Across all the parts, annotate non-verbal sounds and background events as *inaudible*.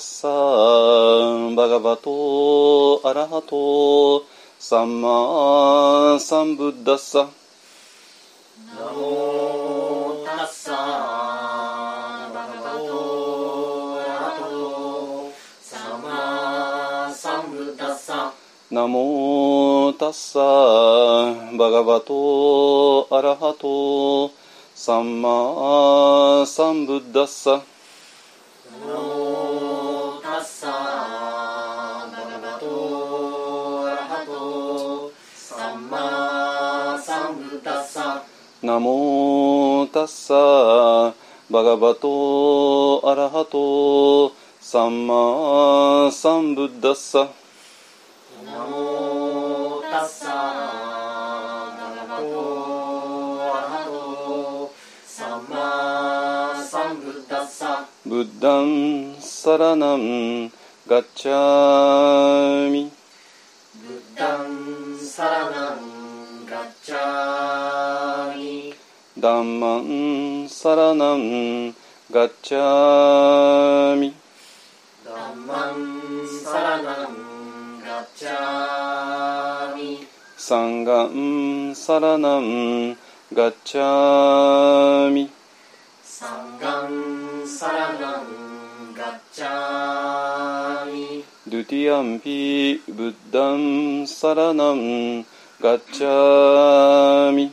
サーバガバトアラハトサンマサンブッダッサナモタッサーバガバトアラハトサンマサンブッダッサナモタッサバガバトアラハトサンマサンブッダッサナモタッサバガバトアラハトサンマサンブッダッサナモタッサバガバトアラハトサンマサンブッダッサブッダンサラナンガッチャミブッダンサラナンガッチャミダンマンサラナンガッチャミ。ダンマンサラナンガッチャミ。サンガンサラナンガッチャミ。サンガンサラナンガッチャミ。ドゥティアンピブッダンサラナンガッチャミ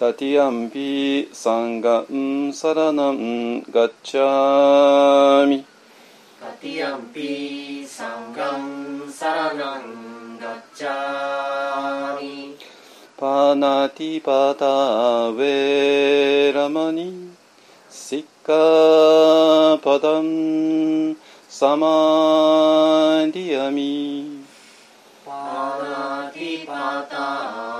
タティアンピサンガンサラナンガッチャミタティアンピサンガンサラナンガッチャミパナティパタウェラマニ。シッカパダンサマディアミ。パナティパタ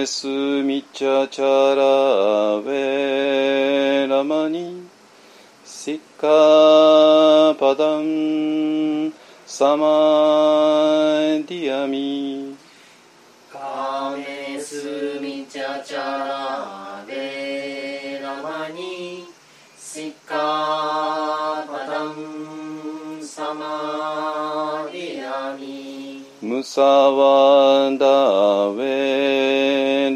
メスミチャチャラウェラマニシッカパダンサマディアミ。カメスミチャチャラベラマニシッカパダンサマディアミムサワダウェラマニシッカパダンサマディアミ。ムサワダウェ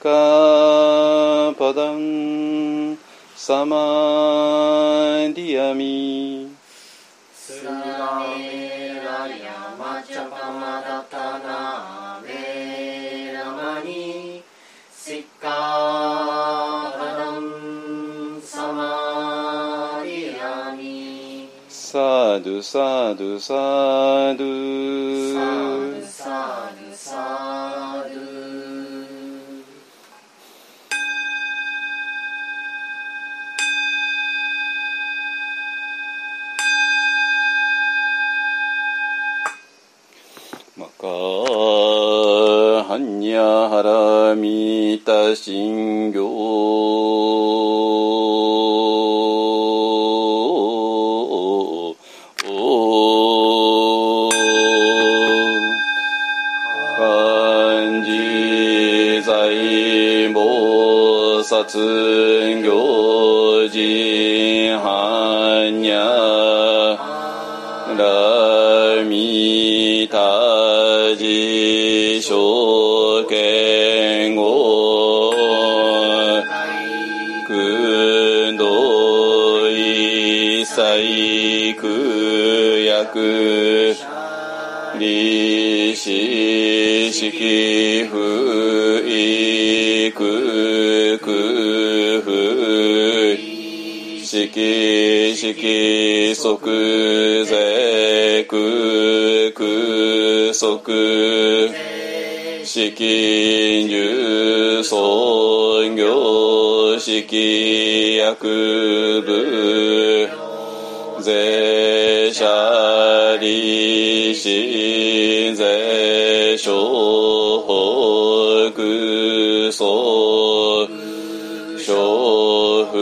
Kapadam Samadhyami Surameraya Machapamadhatana Veramani Sikkapadam Samadhyami Sadhu Sadhu Sadhu Sadhu ハラミタシンギョ漢字在菩薩行人般若ラミタジ証券語空洞一切空薬利子式不意空空不式式即税空空即式入創業式薬部税者利子税所法空相小不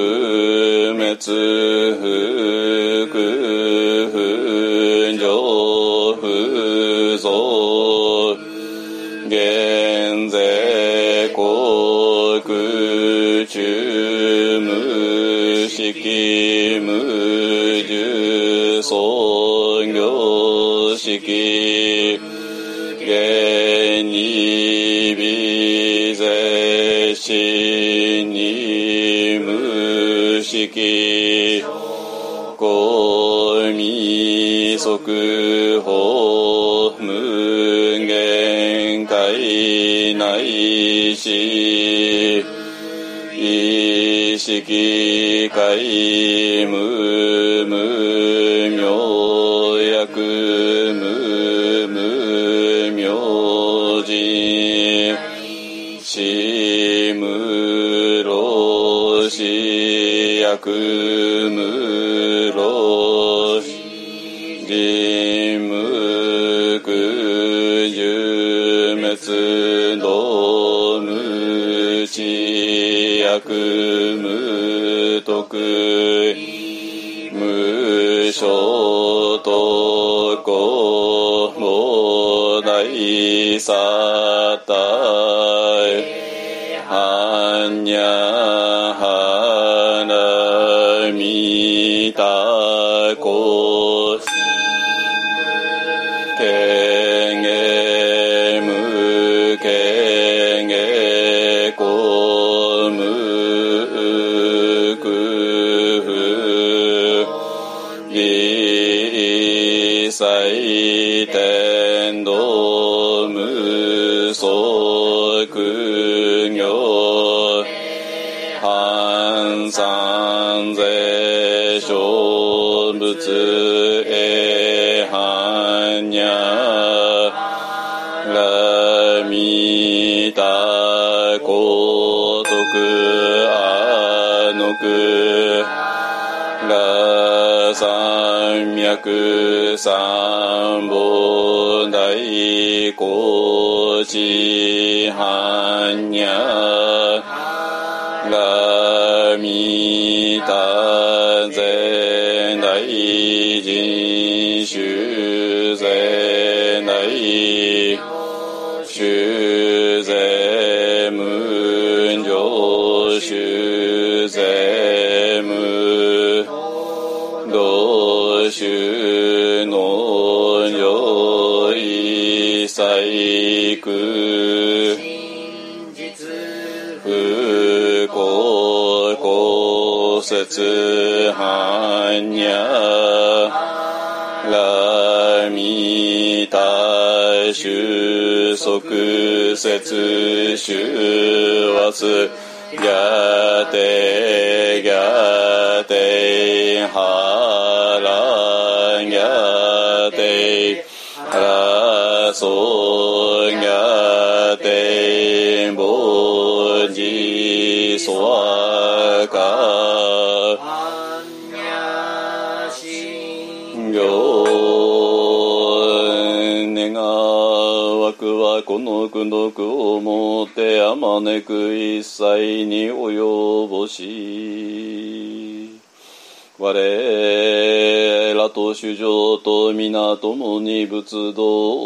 滅不不式無重創業式現に微税死に無式公未速報無限界内し意識界無無明薬無無明寺死無老死薬無所とこも大さ三脈三本大高知般若ラミタゼ大人束節招く一切に及ぼし我らと主上と皆共に仏道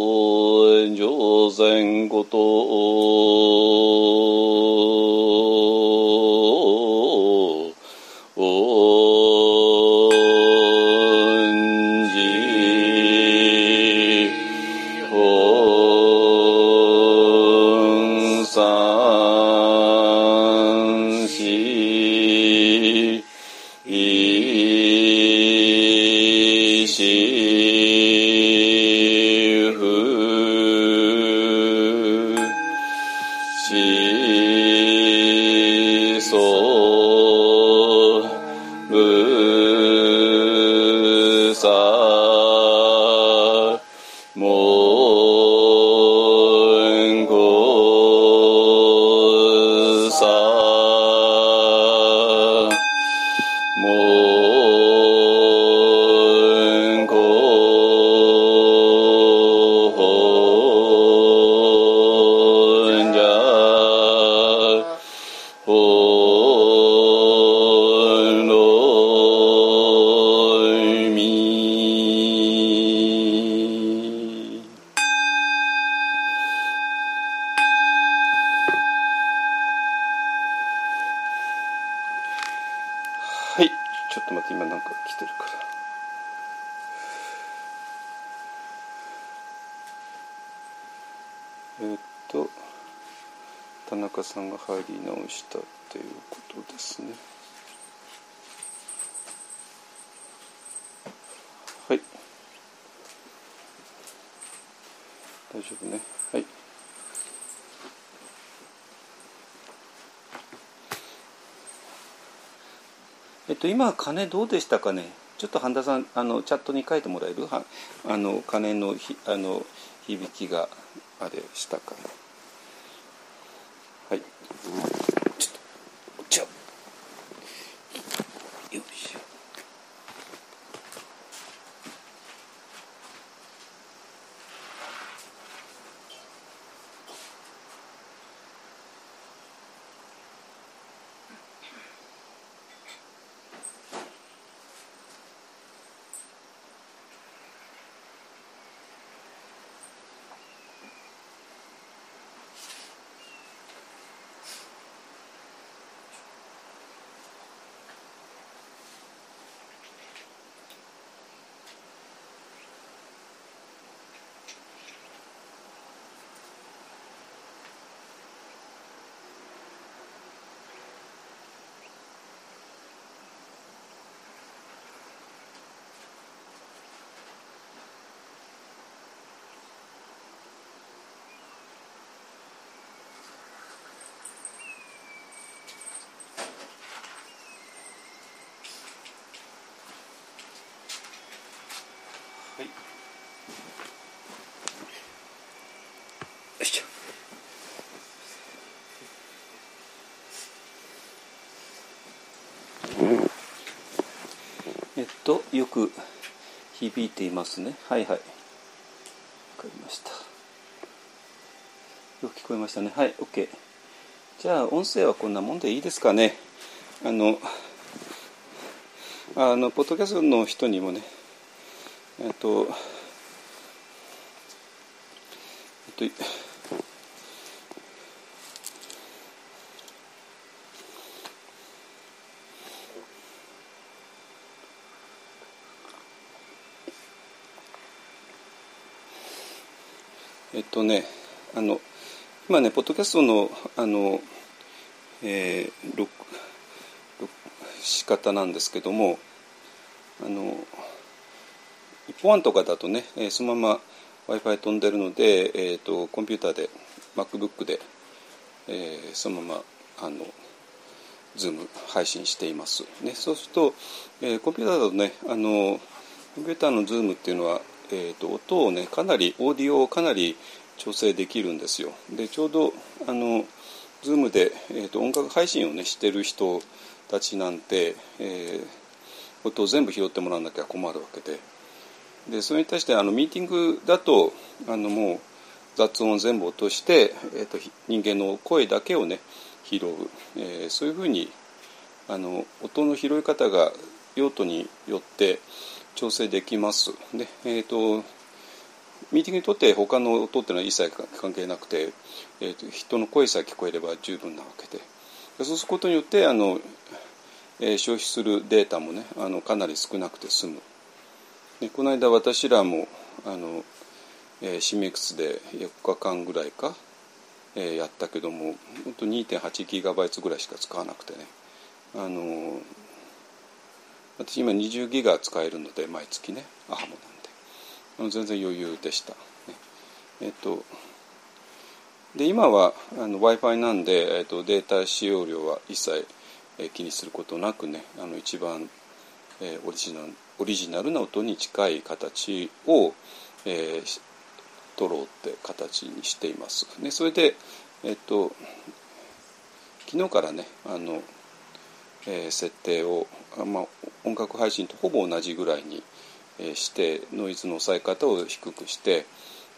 今金どうでしたかね？ちょっと半田さんあのチャットに書いてもらえる？はあの金のひあの響きがあれしたかはいちょっとじゃあよいしょはいよいしょえっとよく響いていますね。はいはい。わかりました。よく聞こえましたね。はい OK じゃあ音声はこんなもんでいいですかね。あのあのポッドキャストの人にもねえっとえっとえっとねあの今ねポッドキャストのあの、えー、録音の仕方なんですけどもあの一本案とかだとね、えーそのまま w i f i 飛んでるので、えー、とコンピューターで MacBook で、えーそのままあの Zoom 配信しています、ね、そうすると、えーコンピューターだとねあのコンピューターのズームっていうのは、えーと、音をねかなりオーディオをかなり調整できるんですよ。でちょうどあのズームで、えーと、音楽配信をねしてる人たちなんて、えー、音を全部拾ってもらわなきゃ困るわけで。でそれに対してあのミーティングだとあのもう雑音を全部落として、えーと、人間の声だけをね拾う、えー、そういうふうにあの音の拾い方が用途によって調整できます。で、えーと、ミーティングにとって他の音っていうのは一切関係なくて、えーと、人の声さえ聞こえれば十分なわけでそうすることによってあの、えー、消費するデータもねあのかなり少なくて済む。でこの間私らもあの、えー、シミックスで4日間ぐらいか、えー、やったけども本当 2.8GB ぐらいしか使わなくてねあの私今20ギガ使えるので毎月ねアハモなんで。全然余裕でした、ね、えっとで今は w i f i なんで、えっと、データ使用量は一切、え気にすることなくねあの一番、えー、オリジナルオリジナルな音に近い形を、えー、取ろうって形にしています。ね、それで、えっと、昨日からねあのえー、設定を、まあ、音楽配信とほぼ同じぐらいに、えー、してノイズの抑え方を低くして、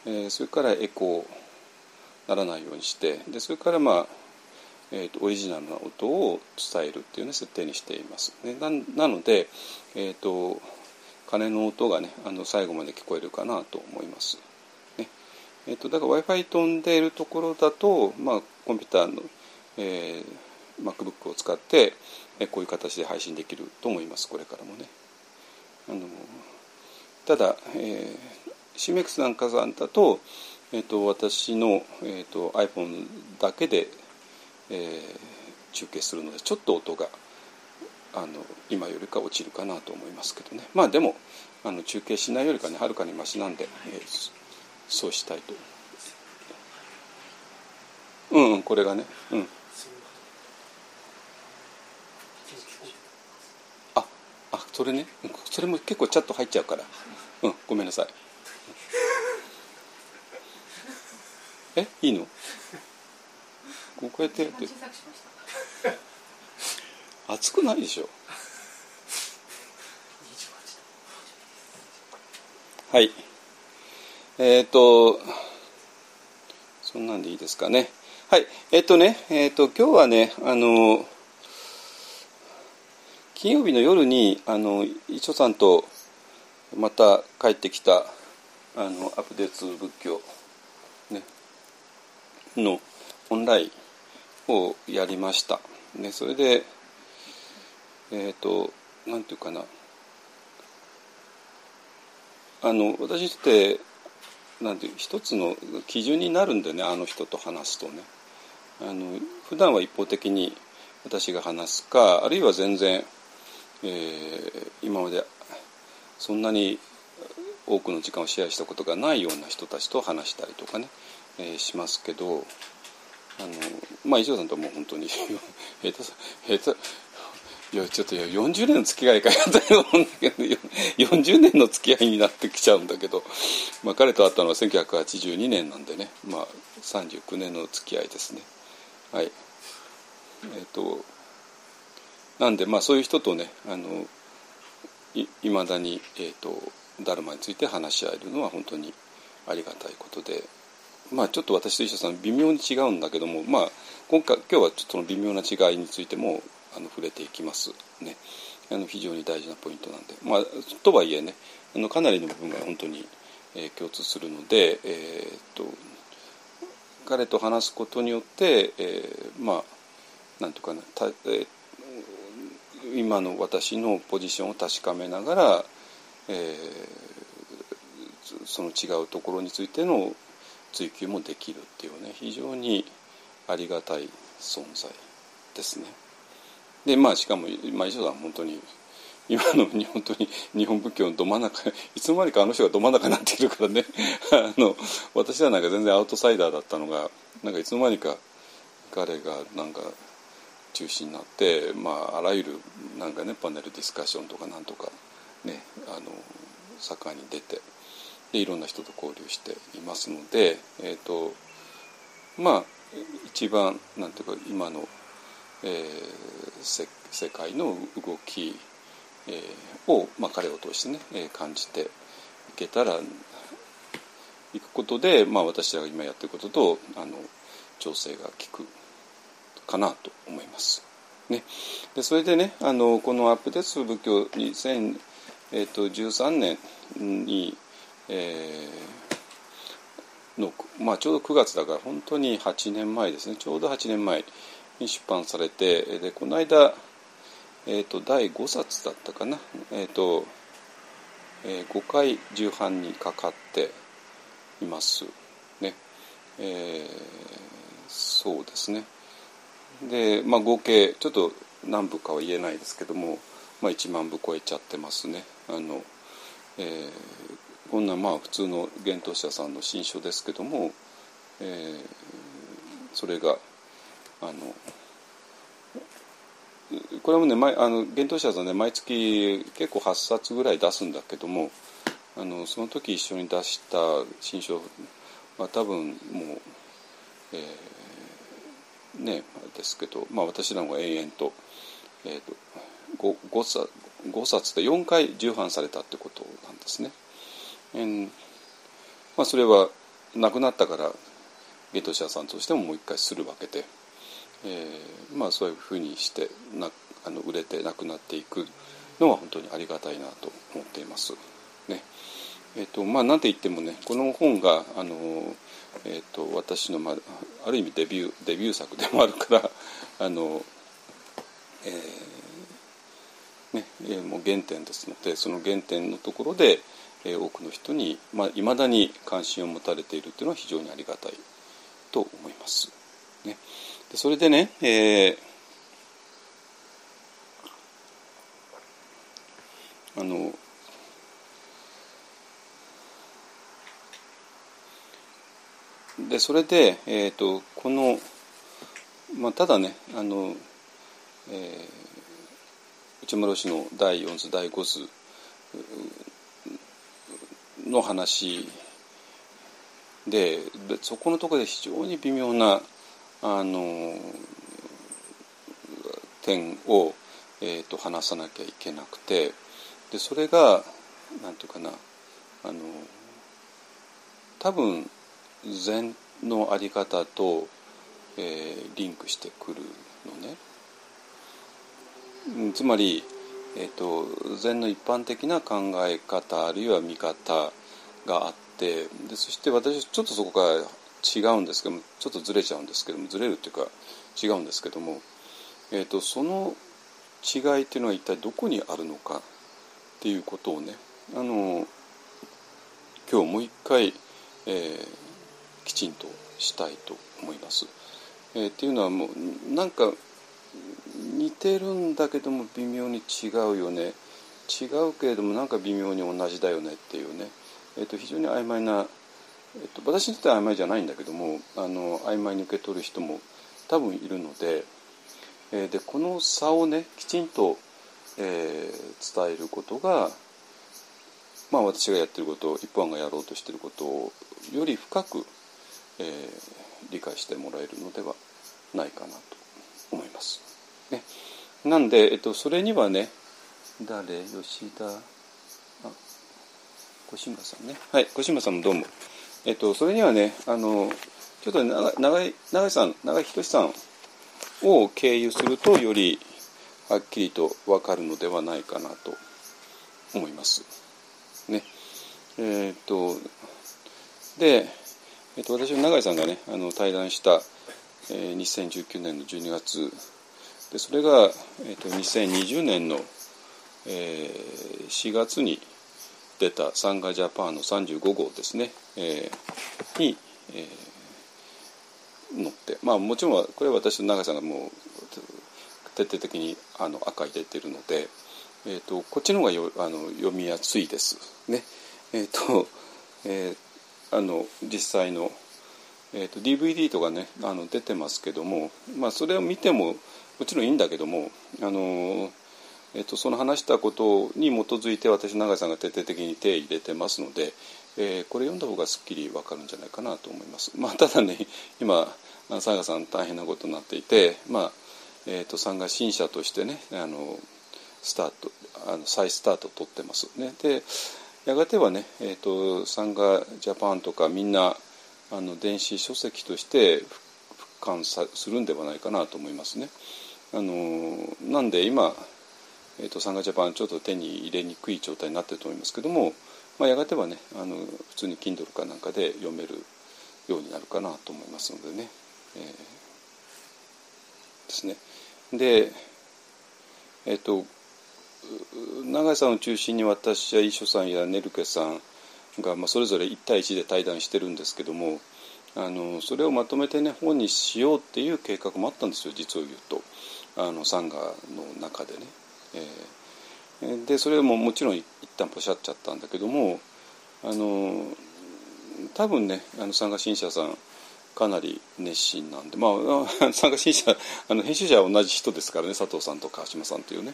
えー、それからエコーならないようにしてでそれからまあえーと、オリジナルな音を伝えるっていうね設定にしています。ね、ななので、えーと、鐘の音がねあの最後まで聞こえるかなと思います。ねえーと、だから w i f i 飛んでいるところだと、まあ、コンピューターの、えー、MacBook を使って、こういう形で配信できると思いますこれからもね。あのただ、えー、CMX なんかさんだと,、えーと、私の、えーと、iPhone だけで、えー、中継するのでちょっと音があの今よりか落ちるかなと思いますけどね。まあでもあの中継しないよりかねはるかにマシなんで、えー、そうしたいと。うん、うん、これがね。うん。それね。それも結構チャット入っちゃうから。うんごめんなさい。え？いいの？こうやってやって。熱くないでしょ？はい。えっ、ー、とそんなんでいいですかね。はい。えっ、ー、とねえっ、ー、と今日はねあの金曜日の夜にあの一緒さんとまた帰ってきたあのアップデート仏教、ね、のオンラインをやりました。ね、それでえっ、ー、となんていうかなあの私ってなんて一つの基準になるんでねあの人と話すとねあの普段は一方的に私が話すかあるいは全然えー、今までそんなに多くの時間をシェアしたことがないような人たちと話したりとかね、えー、しますけどあのまあ石尾さんともう本当に *laughs* 下手下手いやちょっと40年の付き合いかやったようだけど40年の付き合いになってきちゃうんだけど、まあ、彼と会ったのは1982年なんでね、まあ、39年の付き合いですね。はい。えっ、となんでまあそういう人とねあのいまだに、えーと、ダルマについて話し合えるのは本当にありがたいことでまあちょっと私と石田さん微妙に違うんだけどもまあ今回今日はちょっとその微妙な違いについてもあの触れていきます。ね。あの非常に大事なポイントなんで。まあとはいえねあのかなりの部分が本当に、えー、共通するのでえー、っと彼と話すことによって、えー、まあなんとかなた、えー今の私のポジションを確かめながら、えー、その違うところについての追求もできるっていうね非常にありがたい存在ですね。でまあしかも、まあ、石田さん本当に今の日本当に日本仏教のど真ん中いつの間にかあの人がど真ん中になっているからね *laughs* あの私はなんか全然アウトサイダーだったのがなんかいつの間にか彼がなんか中心になって、まあ、あらゆるなんかねパネルディスカッションとかなんとかねあの盛んに出てでいろんな人と交流していますので、えーとまあ一番なんていうか今の、えー、世界の動き、えー、を、まあ、彼を通してね、えー、感じていけたらいくことで、まあ、私らが今やってることとあの調整が効くかなと思います。ね、でそれでねあのこのアップデート仏教2013年に、えー、の、まあ、ちょうど9月だから本当に8年前ですね。ちょうど8年前に出版されてでこの間、えーと、第5冊だったかな、えーとえー、5回重版にかかっています。ね、えー、そうですね。で、まあ、合計ちょっと何部かは言えないですけども、まあ、1万部超えちゃってますね。あの、えー、こんなまあ普通の幻冬者さんの新書ですけども、えー、それがあのこれもねあの幻冬者さんね毎月結構8冊ぐらい出すんだけどもあのその時一緒に出した新書は多分もう、えー、ねですけど、まあ、私らも延々と,、えーと、5, 5, 冊5冊で4回重版されたってことなんですね。えーまあ、それは亡くなったからゲトシャさんとしてももう一回するわけで、えー、まあそういうふうにしてなあの売れてなくなっていくのは本当にありがたいなと思っています。ねえーとまあ、なんて言ってもねこの本があの、えーと、私の、まあ、ある意味デビューデビュー作でもあるから *laughs* あの、えーねえー、もう原点ですのでその原点のところで、えー、多くの人にいまあ、未だに関心を持たれているというのは非常にありがたいと思います。ね、でそれでね、えー、あのでそれで、えーと、この、まあ、ただねあの、えー、内村氏の第4図第5図の話でそこのところで非常に微妙なあの点を、えーと、話さなきゃいけなくてでそれが何て言うかなあの多分禅の在り方と、えー、リンクしてくるのね。つまり、えーと、禅の一般的な考え方あるいは見方があってでそして私ちょっとそこが違うんですけどもちょっとずれちゃうんですけどもずれるっていうか違うんですけども、えーと、その違いっていうのは一体どこにあるのかっていうことをねあの今日もう一回、えー、きちんとしたいと思います。えー、っていうのはもうなんか似てるんだけども微妙に違うよね違うけれどもなんか微妙に同じだよねっていうね、えー、と非常に曖昧な、えー、と私にとっては曖昧じゃないんだけどもあの曖昧に受け取る人も多分いるので,、えー、でこの差をねきちんと、えー、伝えることがまあ私がやってること一般がやろうとしてることをより深くえー、理解してもらえるのではないかなと思います。ね、なんで、えっと、それにはね誰？吉田？あ小島さんねはい小島さんもどうも。えっと、それにはねあのちょっと長井長井さん長井仁さんを経由するとよりはっきりと分かるのではないかなと思います。ねえー、っとでえっと、私は永井さんがねあの対談した、えー、2019年の12月。でそれが、えっと、2020年の、えー、4月に出たサンガジャパンの35号ですね、えー、に、えー、載って。まあもちろんこれは私と永井さんがもう徹底的にあの赤入れてるので、えーと、こっちの方がよあの読みやすいです。ね。えっ、と、えーあの実際の、えーと、DVD とかねあの出てますけども、まあ、それを見てももちろんいいんだけどもあのえーと、その話したことに基づいて私永井さんが徹底的に手を入れてますので、えー、これ読んだ方がすっきり分かるんじゃないかなと思います。まあ、ただね今佐賀さん大変なことになっていて、まあえーと、さんが新社としてねあのスタートあの再スタートを取ってますね。でやがてはね、えーと、サンガジャパンとかみんなあの電子書籍として復刊さするんではないかなと思いますね。あのなんで今、えーと、サンガジャパンちょっと手に入れにくい状態になってると思いますけども、まあ、やがてはねあの普通に Kindle かなんかで読めるようになるかなと思いますのでね。えー、ですね。でえっ、ー、と永井さんを中心に私や遺書さんやネルケさんが、まあ、それぞれ1対1で対談してるんですけどもあのそれをまとめてね本にしようっていう計画もあったんですよ実を言うとあのサンガの中でね。えー、でそれももちろん一旦ポシャっちゃったんだけどもあの多分ねあのサンガ新社さんかなり熱心なんでまあ参加新社あの編集者は同じ人ですからね佐藤さんと川島さんというね。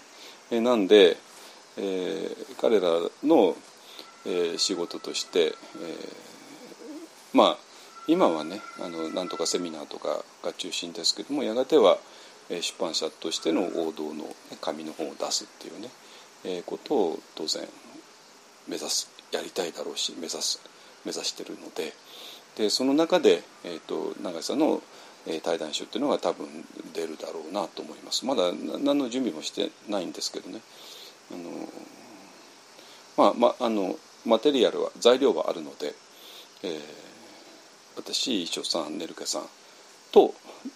えなんで、えー、彼らの、えー、仕事として、えー、まあ今はねあのなんとかセミナーとかが中心ですけどもやがては、え出版社としての王道の紙の本を出すっていうね、えことを当然目指すやりたいだろうし目指す目指してるので。でその中で、えーと、永井さんの、え、対談集っていうのが多分出るだろうなと思います。まだ何の準備もしてないんですけどね。あの、まあまあのマテリアルは材料はあるので、えー、私衣装さんネルケさんと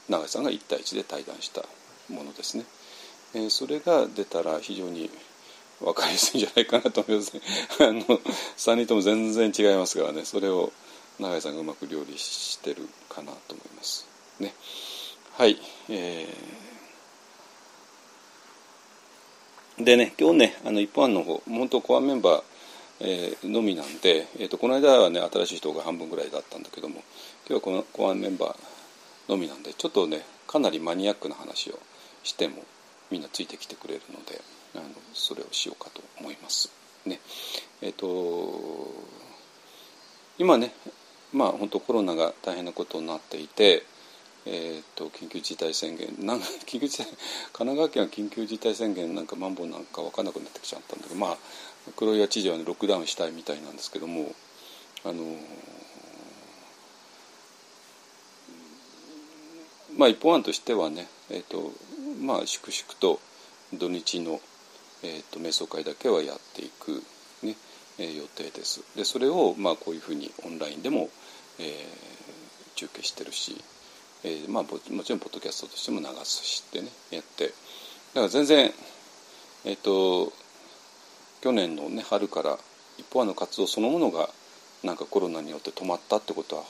永井さんが1対1で対談したものですね、えー、それが出たら非常に分かりやすいんじゃないかなと思います。ね *laughs* あの3人とも全然違いますからね。それを永井さんがうまく料理してるかなと思います。ね。はいえー、でね今日ねあの一般の方本当コアメンバーえー、のみなんで、えーと、この間はね新しい人が半分ぐらいだったんだけども今日はこのコアメンバーのみなんでちょっとねかなりマニアックな話をしてもみんなついてきてくれるのであのそれをしようかと思います。ね。えーと今ねまあ本当コロナが大変なことになっていて、えーと、緊急事態宣言なん *laughs* 緊急事態神奈川県は緊急事態宣言なんかマンボウなんか分からなくなってきちゃったんだけどまあ黒岩知事は、ね、ロックダウンしたいみたいなんですけどもあのまあ一方案としてはね、えーとまあ、粛々と土日の、えーと瞑想会だけはやっていく、ねえー、予定です。でそれを、まあ、こういうふうにオンラインでもえー、中継してるし、えーまあ、もちろんポッドキャストとしても流すしってねやって。だから全然えっ、ー、と去年の、ね、春から一方の活動そのものがなんかコロナによって止まったってことは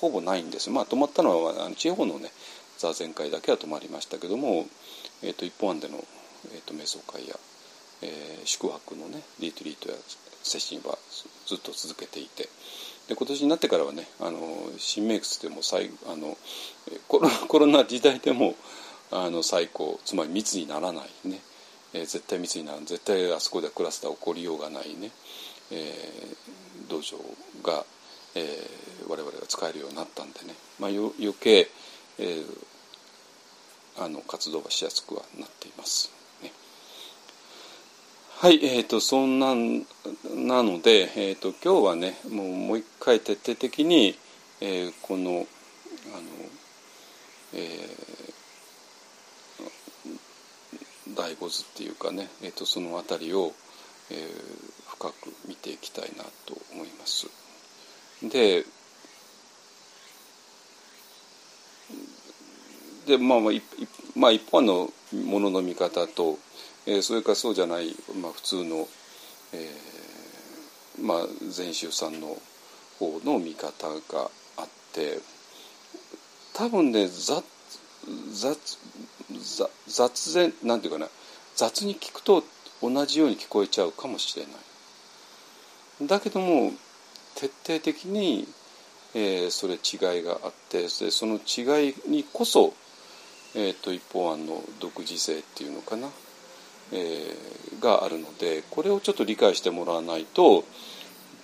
ほぼないんです。まあ止まったのは地方のね座禅会だけは止まりましたけども、えーと、一方案での、えーと、瞑想会や、えー、宿泊のねリトリートや接心はずっと続けていてで今年になってからはねあの新メイクスでも最あのコロコロナ時代でもあの最高。つまり密にならないね、えー、絶対密にならない絶対あそこでクラスター起こりようがないね、えー、道場が、えー、我々が使えるようになったんでね、まあ、余計、えー、あの活動はしやすくはなっています。はい、えーと、そんなんなので、えーと、今日はねもうもう一回徹底的に、えー、このあの、えー、第五図っていうかね、えーと、その辺りを、えー、深く見ていきたいなと思います。ででまあまあ、まあ、一般のものの見方とえ、それからそうじゃない、まあ、普通の、えーまあ、禅宗さんの方の見方があって多分ね雑雑雑然なんていうかな雑に聞くと同じように聞こえちゃうかもしれない。だけども徹底的に、えー、それ違いがあってその違いにこそ、えーと、一方案の独自性っていうのかなえー、があるのでこれをちょっと理解してもらわないと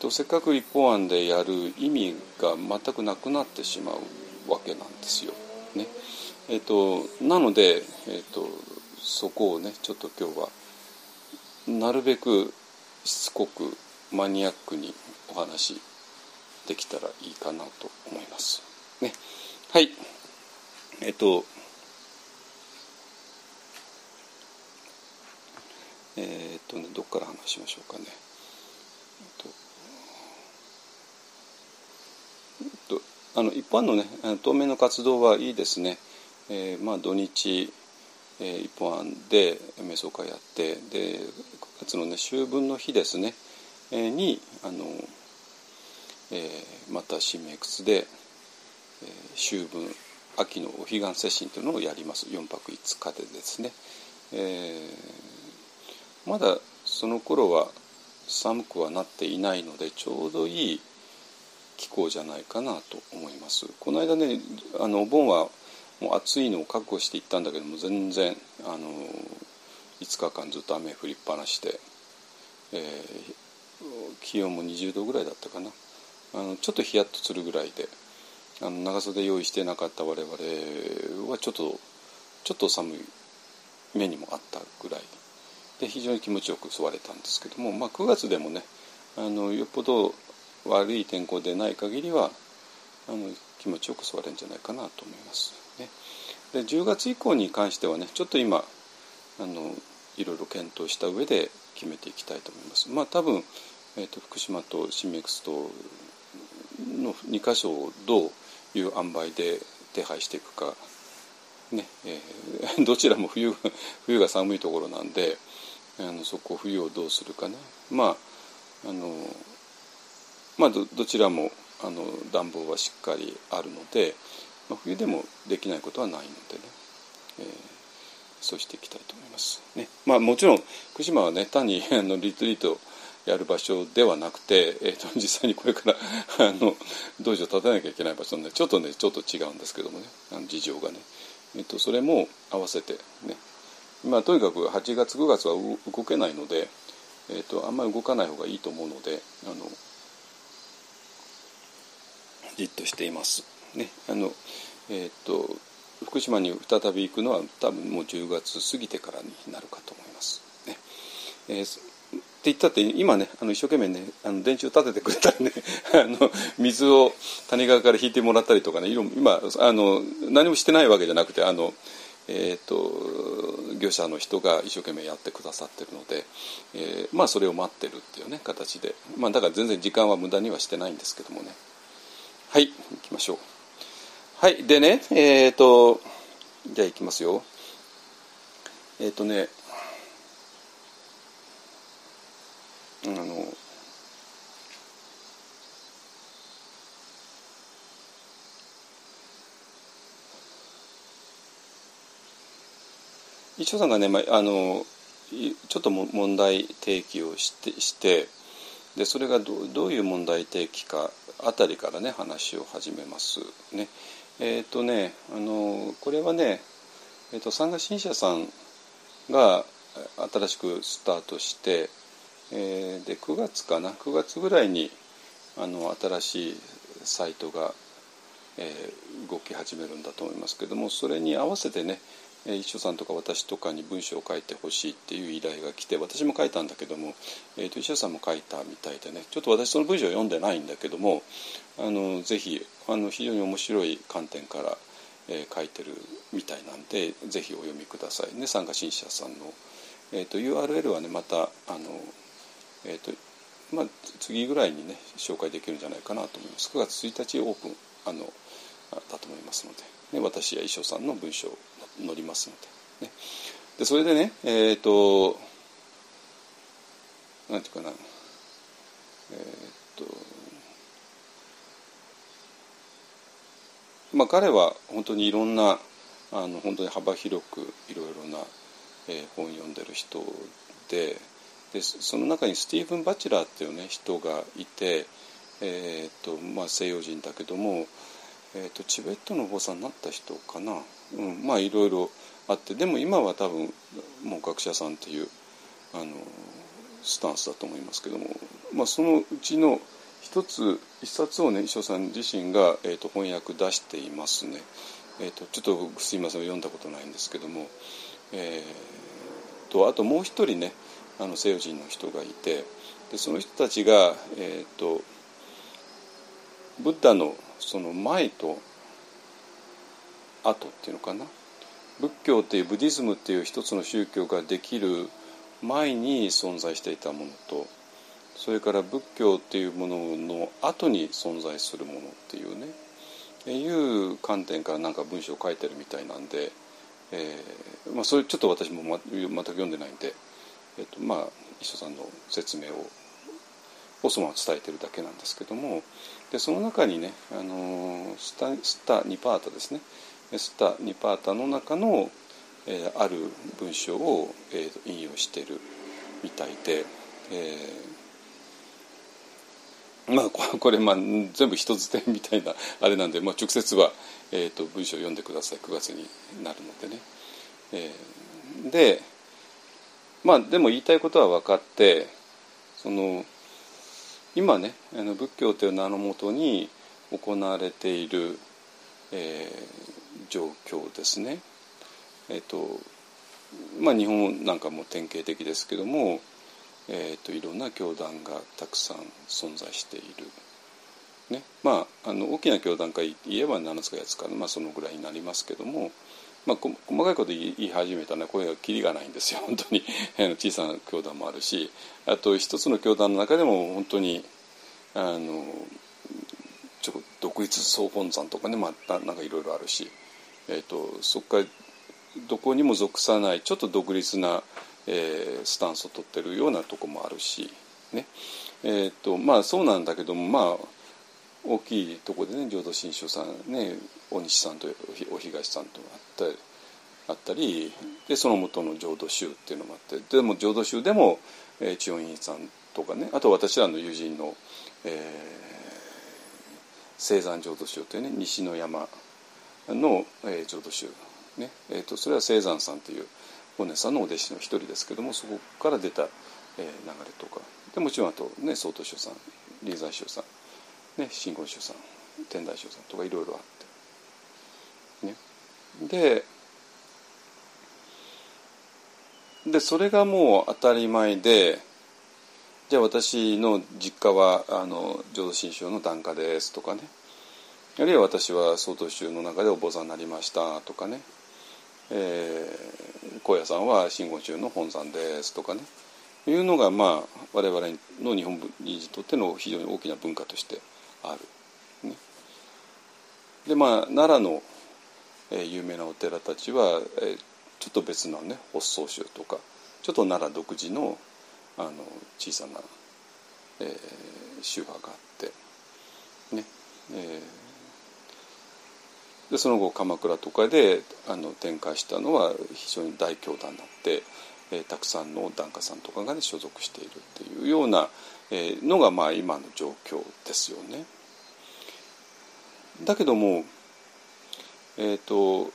とせっかく立法案でやる意味が全くなくなってしまうわけなんですよ。ねえーと、なので、えーと、そこをねちょっと今日はなるべくしつこくマニアックにお話できたらいいかなと思います。ね、はいえっ、とえっ、とねどっから話しましょうかね。えっとあの一般のね当面の活動はいいですね、えー、まあ土日、えー、一本案で瞑想会やってで9月のね秋分の日ですね、えー、にあの、えー、また新明窟で、えー、秋分秋のお彼岸接心というのをやります。4泊5日でですね、えー、まだその頃は寒くはなっていないのでちょうどいい気候じゃないかなと思います。この間ねあのお盆はもう暑いのを覚悟して行ったんだけども全然あの5日間ずっと雨降りっぱなしで、えー、気温も20度ぐらいだったかな。あのちょっとヒヤッとするぐらいであの長袖用意してなかった我々はちょっとちょっと寒い目にもあったぐらい。で非常に気持ちよく座れたんですけども、まあ、9月でもねあのよっぽど悪い天候でない限りはあの気持ちよく座れるんじゃないかなと思います。ね、で10月以降に関してはねちょっと今あのいろいろ検討した上で決めていきたいと思います。まあ多分、えーと、福島と新メクスとの2箇所をどういう塩梅で手配していくか、ねえー、*laughs* どちらも冬冬が寒いところなんであのそこ冬をどうするかね。まああのまあ、どちらもあの暖房はしっかりあるので、まあ、冬でもできないことはないのでね、えー、そうしていきたいと思います。ねまあ、もちろん福島はね単にあのリトリートやる場所ではなくて、えーと、実際にこれからあの道場を建てなきゃいけない場所なんでちょっとねちょっと違うんですけどもねあの事情がね、えーと、それも合わせてねまあとにかく8月9月は動けないので、えーとあんまり動かない方がいいと思うのであのじっとしています。ね、あのえー、っと福島に再び行くのは多分もう10月過ぎてからになるかと思います。ねえー、って言ったって今ねあの一生懸命ねあの電柱立ててくれたりね *laughs* あの水を谷川から引いてもらったりとかね今あの何もしてないわけじゃなくてあの、えーと、業者の人が一生懸命やってくださってるので、えー、まあそれを待ってるっていうね形で、まあ、だから全然時間は無駄にはしてないんですけどもね。はい行きましょう。はいでねえっ、ー、とじゃあ行きますよ。えっ、ー、とねあの一応さんがね、まあ、あのちょっと問題提起をしてしてでそれがどどういう問題提起かあたりからね話を始めます。ね、えっ、ー、とねあのこれはね、えーと、三河新社さんが新しくスタートして、えー、で9月かな9月ぐらいにあの新しいサイトが、えー、動き始めるんだと思いますけどもそれに合わせてね一緒さんとか私とかに文章を書いてほしいっていう依頼が来て私も書いたんだけども、えー、と一緒さんも書いたみたいでねちょっと私その文章を読んでないんだけどもあのぜひあの非常に面白い観点から、えー、書いてるみたいなんでぜひお読みくださいね参加新社さんの。えーと、URL はねまたあの、えーとまあ、次ぐらいにね紹介できるんじゃないかなと思います。9月1日オープンあのだと思いますので、ね、私や衣装さんの文章乗りますので,、ね、でそれでねえっ、ー、となんていうかな。えっ、ー、とまあ彼は本当にいろんなあの本当に幅広くいろいろな、えー、本読んでる人ででその中にスティーブン・バチラーっていうね人がいて、えーとまあ、西洋人だけどもえーと、チベットのお坊さんになった人かな、うん、まあいろいろあってでも今は多分もう学者さんっていうあのスタンスだと思いますけども、まあ、そのうちの一つ一冊をね石尾さん自身が、えーと、翻訳出していますね、えーと、ちょっとすいません読んだことないんですけども、えー、とあともう一人ねあの西洋人の人がいてでその人たちが、えー、とブッダのその前と後っていうのかな？仏教っていうブディズムっていう一つの宗教ができる前に存在していたものとそれから仏教っていうものの後に存在するものっていうね。いう観点からなんか文章を書いてるみたいなんで、えーまあ、それちょっと私も、全く読んでないんで、えっとまあ、石戸さんの説明ををそのまま伝えてるだけなんですけどもでその中にね、あのスタスタニパータですね。スタニパータの中の、えー、ある文章を、えー、引用しているみたいで、えー、まあこれ、まあ、全部人づてみたいなあれなんで、まあ、直接は、えーと、文章を読んでください9月になるのでね。えー、でまあでも言いたいことは分かってその今ねあの仏教という名のもとに行われている、えー、状況ですね。えっ、とまあ日本なんかも典型的ですけども、えーと、いろんな教団がたくさん存在している。ね、まああの大きな教団か言えば7つか8つか、まあ、そのぐらいになりますけども、まあ、細かいこと言い始めたらこれはキリがないんですよ。*laughs* 本当に。小さな教団もあるし。あと一つの教団の中でも本当にあのちょ独立総本山とかね、まあ、なんかいろいろあるし、えーと、そこからどこにも属さないちょっと独立な、えー、スタンスを取ってるようなとこもあるしね。えーとまあそうなんだけどもまあ大きいとこでね浄土真宗さんね大西さんとお東さんとあったりあったりでその元の浄土宗っていうのもあってでも浄土宗でも、えー、千代院さんとかねあと私らの友人の、えー、青山浄土宗というね西の山の、えー、浄土宗、ね。えーと、それは青山さんというお姉さんのお弟子の一人ですけどもそこから出た、えー、流れとか。でもちろんあとね曹洞宗さん臨済宗さんね、真言宗さん天台宗さんとかいろいろあって、ね、ででそれがもう当たり前でじゃあ私の実家はあの浄土真宗の檀家ですとかね。あるいは私は曹洞宗の中でお坊さんになりましたとかね、えー、高野山は真言宗の本山ですとかね。いうのがまあ我々の日本人にとっての非常に大きな文化としてある。ね、でまあ奈良の、えー、有名なお寺たちは、えー、ちょっと別のね発想宗とかちょっと奈良独自のあの小さな、えー、宗派があって。ね、えー、でその後鎌倉とかであの展開したのは非常に大教団になって、えー、たくさんの檀家さんとかがね所属しているっていうような、えのがまあ今の状況ですよね。だけども、え、ー、と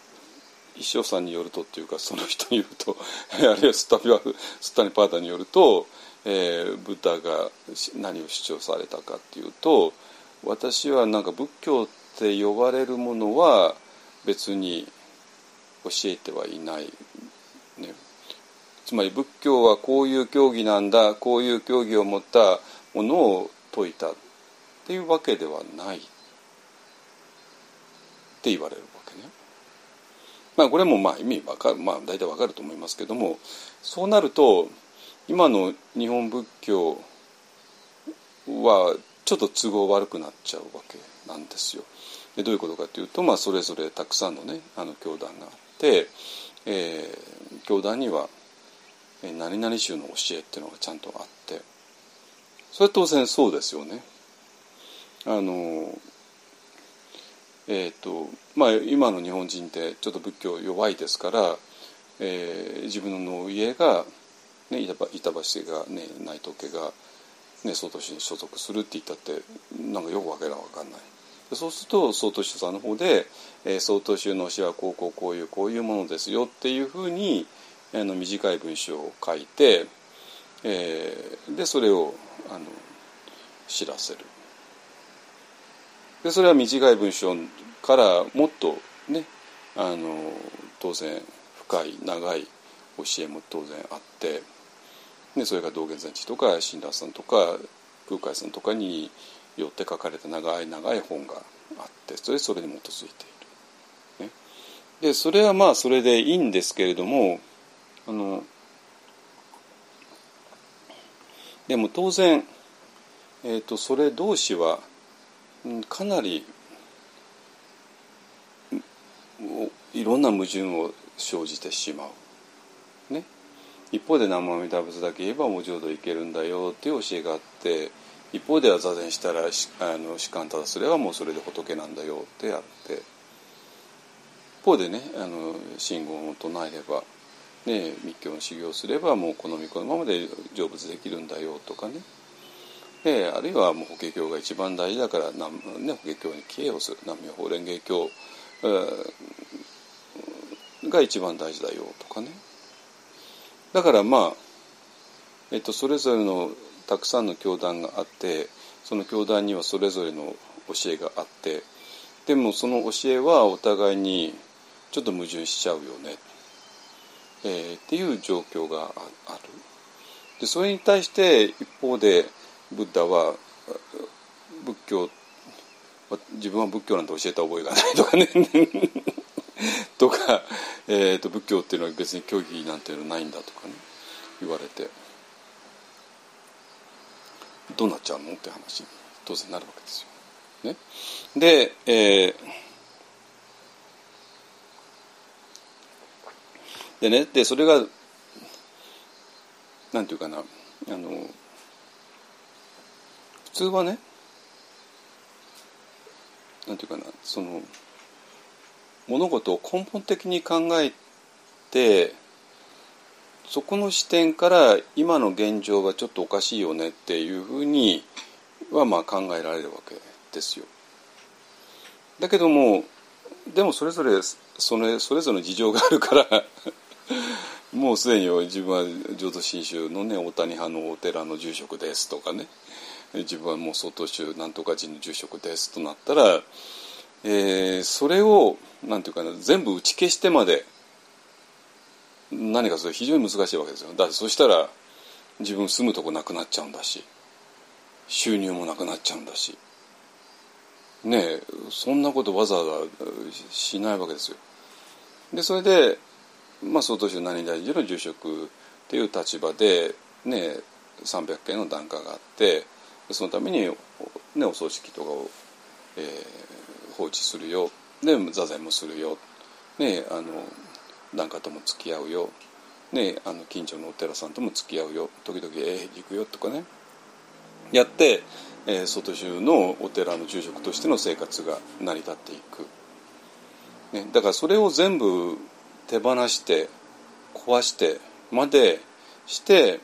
石尾さんによるとっていうかその人によると *laughs* あるいはスタビワスタニパータによると、えー、ブッダが何を主張されたかっていうと私はなんか仏教って呼ばれるものは別に教えてはいない、ね、つまり仏教はこういう教義なんだこういう教義を持ったものを説いたっていうわけではないって言われるわけね。まあこれもまあ意味わかるまあ大体わかると思いますけどもそうなると今の日本仏教はちょっと都合悪くなっちゃうわけなんですよ。でどういうことかというと、まあ、それぞれたくさんのねあの教団があって、えー、教団には何々宗の教えっていうのがちゃんとあってそれは当然そうですよね。あのえーとまあ、今の日本人ってちょっと仏教弱いですから、えー、自分の家が、ね、板橋が、ね、内藤家が、ね、総統氏に所属するって言ったってなんかよくわけが分かんないそうすると曹洞宗さんの方で、曹洞宗の教えはこうこうこういうこういうものですよっていうふうにあの短い文章を書いて、えー、でそれをあの知らせる。でそれは短い文章からもっとねあの当然深い長い教えも当然あってでそれが道元禅師とか親鸞さんとか空海さんとかによって書かれた長い長い本があってそれそれに基づいている。ね、でそれはまあそれでいいんですけれどもあのでも当然、えーと、それ同士はかなりいろんな矛盾を生じてしまう。ね、一方で生阿弥陀仏だけ言えばもう浄土行けるんだよっていう教えがあって一方では座禅したらあの士官ただすればもうそれで仏なんだよってあって一方でねあの信号を唱えれば、ね、密教の修行すればもうこの御子のままで成仏できるんだよとかね。であるいはもう法華経が一番大事だから、ね、法華経に帰依をする南無法蓮華経が一番大事だよとかね。だからまあ、えっと、それぞれのたくさんの教団があってその教団にはそれぞれの教えがあってでもその教えはお互いにちょっと矛盾しちゃうよね、えー、っていう状況がある。でそれに対して一方でブッダは仏教自分は仏教なんて教えた覚えがないとかね。*laughs* とか、えーと、仏教っていうのは別に教義なんていうのはないんだとかね言われて。どうなっちゃうの？って話。に当然なるわけですよ。ね、で、えー、でねでそれがなんていうかな。あの普通はねなんていうかな。その物事を根本的に考えてそこの視点から今の現状はちょっとおかしいよねっていうふうにはまあ考えられるわけですよ。だけどもでもそれぞれそれそれぞれの事情があるから *laughs* もうすでに自分は浄土真宗のね大谷派のお寺の住職ですとかね自分はもう曹洞宗なんとか寺の住職ですとなったら、えー、それをなんていうかな全部打ち消してまで何かそれ非常に難しいわけですよ。だってそしたら自分住むとこなくなっちゃうんだし収入もなくなっちゃうんだし。ねえそんなことわざわざしないわけですよ。でそれでまあ曹洞宗何大寺の住職っていう立場でね300件の檀家があってそのために、ね、お葬式とかを、えー、放置するよ。で座禅もするよ、ね、あの檀家とも付き合うよ、ね、あの近所のお寺さんとも付き合うよ。時々ええ行くよとかね。やって、えー、外中のお寺の住職としての生活が成り立っていく、ね、だからそれを全部手放して壊してまでして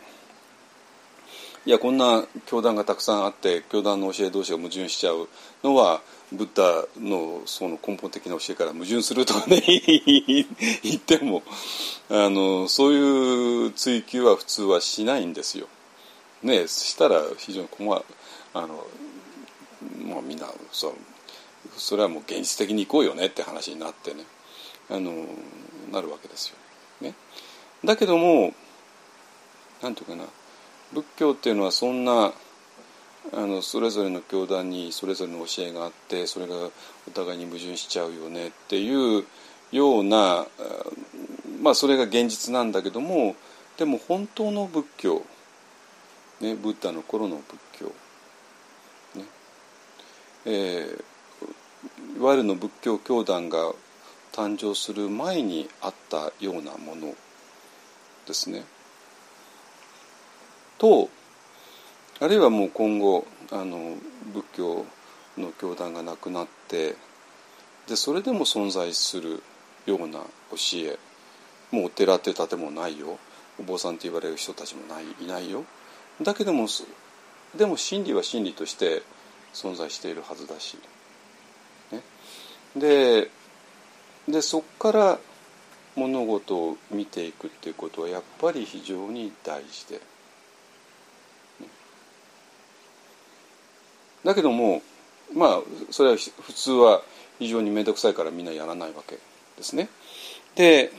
いやこんな教団がたくさんあって教団の教え同士が矛盾しちゃうのはブッダのその根本的な教えから矛盾するとかね *laughs* 言ってもあのそういう追求は普通はしないんですよ。ねしたら非常に困あの、まあ、みんなそうそれはもう現実的に行こうよねって話になってねあのなるわけですよ。ね、だけどもなんていうかな仏教っていうのはそんなあのそれぞれの教団にそれぞれの教えがあってそれがお互いに矛盾しちゃうよねっていうようなまあそれが現実なんだけどもでも本当の仏教、ね、ブッダの頃の仏教、ねえー、いわゆるの仏教教団が誕生する前にあったようなものですね。とあるいはもう今後あの仏教の教団がなくなってでそれでも存在するような教えもうお寺っていう建物ないよお坊さんって言われる人たちもないいないよだけどもでも真理は真理として存在しているはずだしででそこから物事を見ていくっていうことはやっぱり非常に大事で。だけどもまあそれは普通は非常に面倒くさいからみんなやらないわけですね。で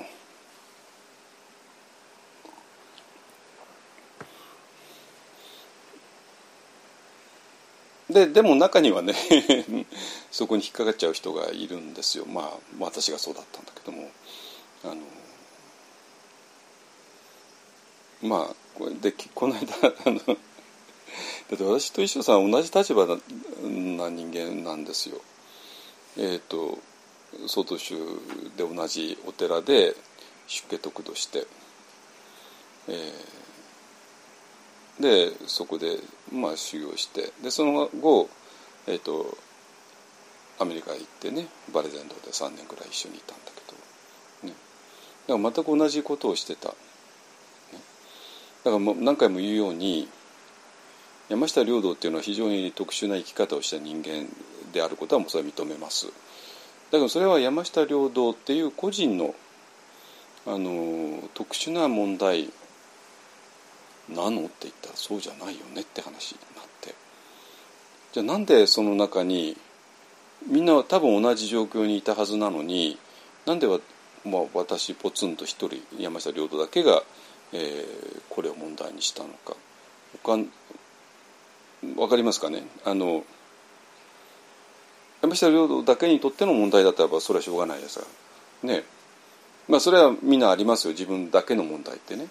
ででも中にはね *laughs* そこに引っかかっちゃう人がいるんですよまあ私がそうだったんだけどもあのまあでこの間あのだって私と一緒さん同じ立場な人間なんですよ。えっ、ー、と曹洞宗で同じお寺で出家得度して、えー、でそこでまあ修行してでその後、えーと、アメリカへ行ってねバレゼンドで3年ぐらい一緒にいたんだけど、ね、だから全く同じことをしてた、だからもう何回も言うように山下良道っていうのは非常に特殊な生き方をした人間であることはもうそれは認めます。だけどそれは山下良道っていう個人のあの特殊な問題なのって言ったらそうじゃないよねって話になってじゃあなんでその中にみんなは多分同じ状況にいたはずなのになんでは、まあ、私ポツンと一人山下良道だけが、えー、これを問題にしたのか分かりますかね？あの山下領土だけにとっての問題だったらそれはしょうがないですから。ね。まあそれはみんなありますよ。自分だけの問題ってね。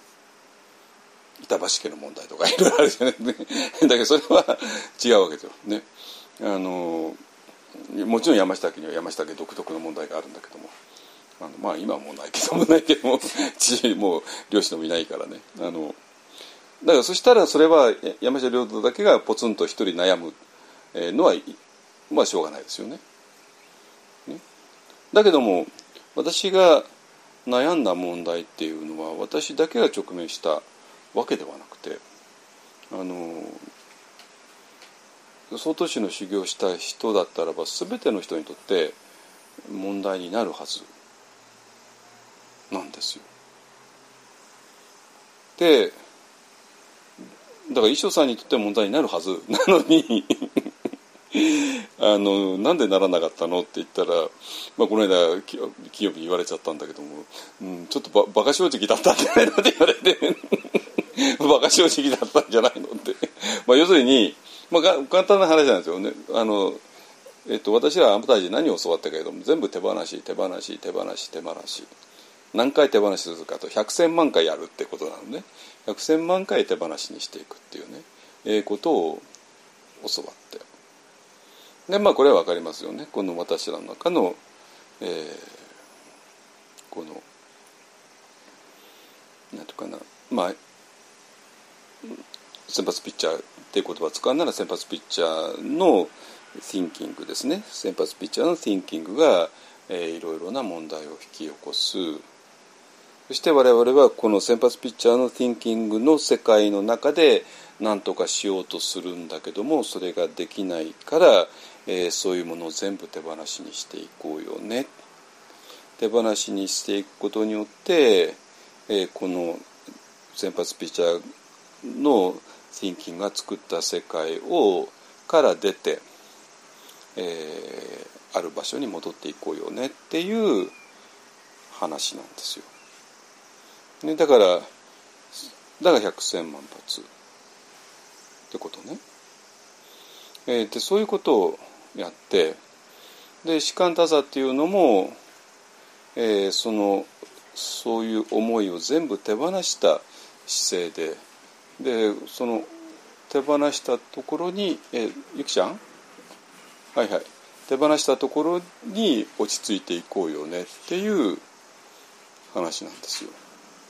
板橋家の問題とかいろいろあるじゃないだけどそれは違うわけですよ。ね。あのもちろん山下家には山下家独特の問題があるんだけども。あのまあ今はもうないけどもないけども *laughs* もう漁師のもいないからね。あのだからそしたらそれは山下領土だけがポツンと一人悩むのはまあしょうがないですよね。ねだけども私が悩んだ問題っていうのは私だけが直面したわけではなくてあの曹洞宗の修行した人だったらば全ての人にとって問題になるはずなんですよ。でだから衣装さんにとっては問題になるはず。*laughs* なのにあのなんでならなかったのって言ったら、まあ、この間清日言われちゃったんだけども、うん、ちょっとば馬鹿正直だったんじゃないのって言われて。*laughs* 馬鹿正直だったんじゃないのって、まあ、要するに、まあ、簡単な話なんですよ。ねあの、えっと、私らアンプタージ何を教わったけれども全部手放し手放し手放し手放し。何回手放しするかと百千万回やるってことなのね。百千万回手放しにしていくっていうね、えー、ことを教わって。でまあこれは分かりますよね。この私らの中の、えー、このなんていうかな。まあ先発ピッチャーっていう言葉を使うなら先発ピッチャーの thinking ですね。先発ピッチャーの thinking が、えー、いろいろな問題を引き起こす。そして我々はこの先発ピッチャーの thinking の世界の中で何とかしようとするんだけどもそれができないから、えー、そういうものを全部手放しにしていこうよね手放しにしていくことによって、えー、この先発ピッチャーの thinking が作った世界をから出て、えー、ある場所に戻っていこうよねっていう話なんですよ。ね、だからだから百千万発ってことね。えー、でそういうことをやってで士官多座っていうのも、えー、そのそういう思いを全部手放した姿勢ででその手放したところに、えー、ゆきちゃん？はいはい手放したところに落ち着いていこうよねっていう話なんですよ。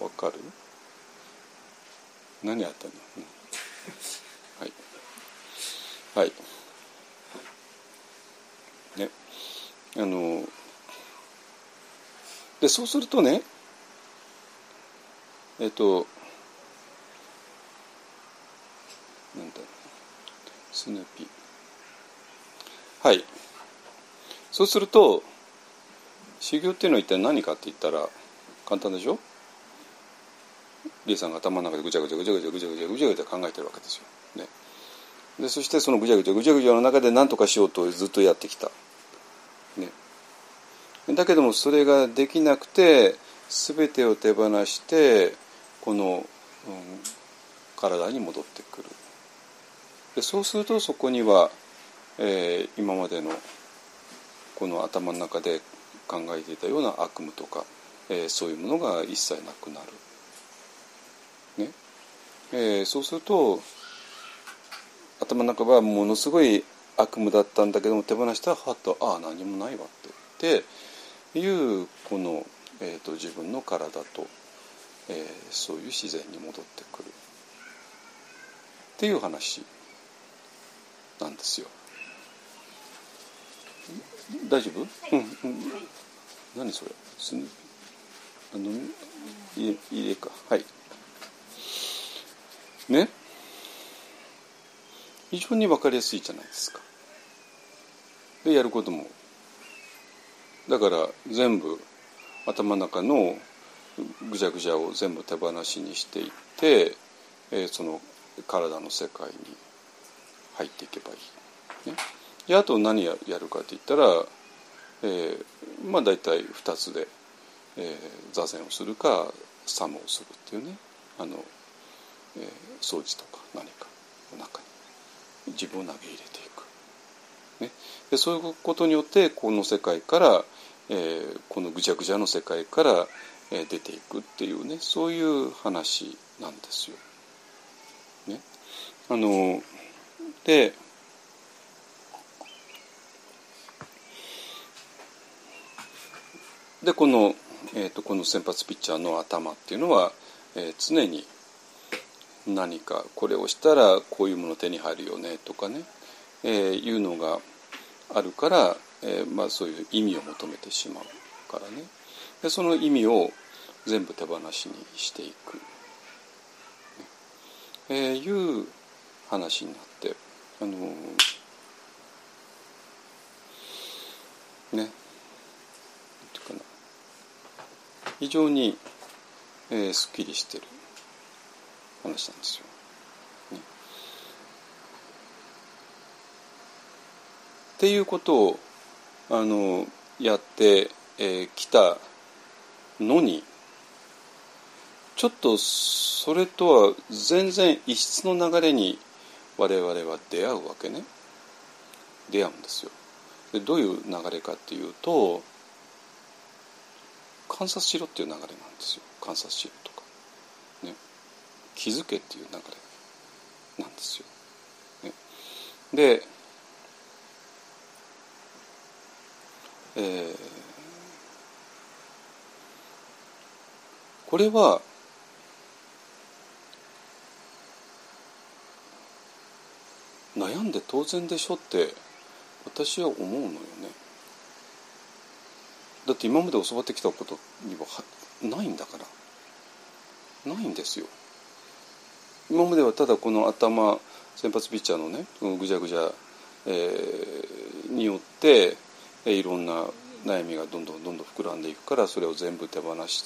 わかる？何やってんの、うん、はい。はい。ね。あのでそうするとねえっとなんだスヌーピー。はい。そうすると修行っていうのは一体何かって言ったら簡単でしょ？リエさんが頭の中でぐちゃぐちゃぐちゃぐちゃぐちゃぐちゃぐちゃぐちゃ考えてるわけですよ。ね、でそしてそのぐちゃぐちゃぐちゃぐちゃの中で何とかしようとずっとやってきた。ね、だけどもそれができなくて全てを手放してこの、うん、体に戻ってくる。でそうするとそこには、えー、今までのこの頭の中で考えていたような悪夢とか、えー、そういうものが一切なくなる。ねえー、そうすると頭の中はものすごい悪夢だったんだけども手放したらはっとああ何もないわってっていうこの、えーと、自分の体と、えー、そういう自然に戻ってくるっていう話なんですよ。大丈夫、うん、うん、何それ？あのいいえか。はいね。非常に分かりやすいじゃないですか。でやることも。だから全部頭の中のぐちゃぐちゃを全部手放しにしていって、えー、その体の世界に入っていけばいい。ね、であと何やるかって言ったら、えー、まあ大体2つで、えー、座禅をするかサムをするっていうね。あの、えー、掃除とか何かの中に自分を投げ入れていく。ね、でそういうことによってこの世界から、えー、このぐちゃぐちゃの世界から、えー、出ていくっていうねそういう話なんですよ。ね、あのででこの,、えーと、この先発ピッチャーの頭っていうのは、えー、常に何かこれをしたらこういうもの手に入るよねとかね、えー、いうのがあるから、えーまあ、そういう意味を求めてしまうからね。でその意味を全部手放しにしていく、えー、いう話になってあのー、ね。非常に、えー、すっきりしてる。話なんですよ。ね、っていうことをあのやってき、えー、たのにちょっとそれとは全然異質の流れに我々は出会うわけね出会うんですよ。でどういう流れかっていうと観察しろっていう流れなんですよ観察しろと、気づけっていう流れなんですよ。ね、で、えー、これは悩んで当然でしょって私は思うのよね。だって今まで教わってきたことにはないんだからないんですよ今まではただこの頭先発ピッチャーのねぐちゃぐちゃ、えー、によって、えー、いろんな悩みがどんどんどんどん膨らんでいくからそれを全部手放し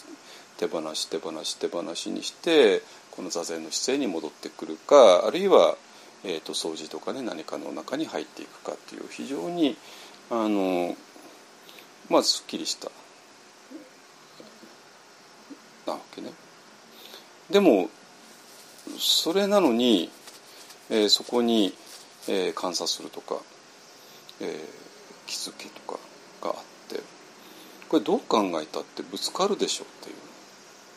手放し手放し手放しにしてこの座禅の姿勢に戻ってくるかあるいは、えーと、掃除とかね何かの中に入っていくかっていう非常にあのまあすっきりしたなわけね。でもそれなのに、えー、そこに、えー、観察するとか、えー、気づきとかがあってこれどう考えたってぶつかるでしょっていう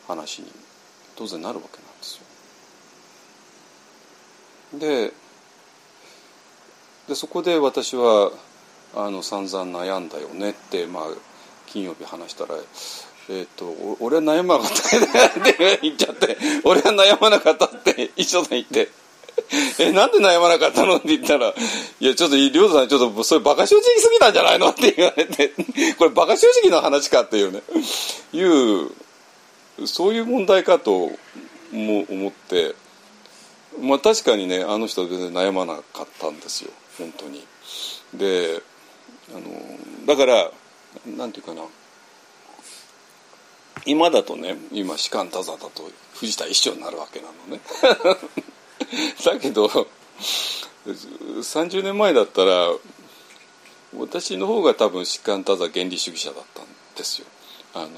話に当然なるわけなんですよ。ででそこで私はあの散々悩んだよねって、まあ、金曜日話したら「えーと、俺は悩まなかった」*laughs* って言っちゃって「俺は悩まなかった」って一緒で言って「*laughs* えなんで悩まなかったの?」って言ったら「いやちょっと亮さんちょっとそれバカ正直すぎたんじゃないの?」って言われて *laughs* これバカ正直の話かっていうねいうそういう問題かとも思ってまあ確かにねあの人は全然悩まなかったんですよ本当に。であのだからなんていうかな今だとね今士官多座だと藤田一緒になるわけなのね。*laughs* だけど30年前だったら私の方が多分士官多座原理主義者だったんですよ。あの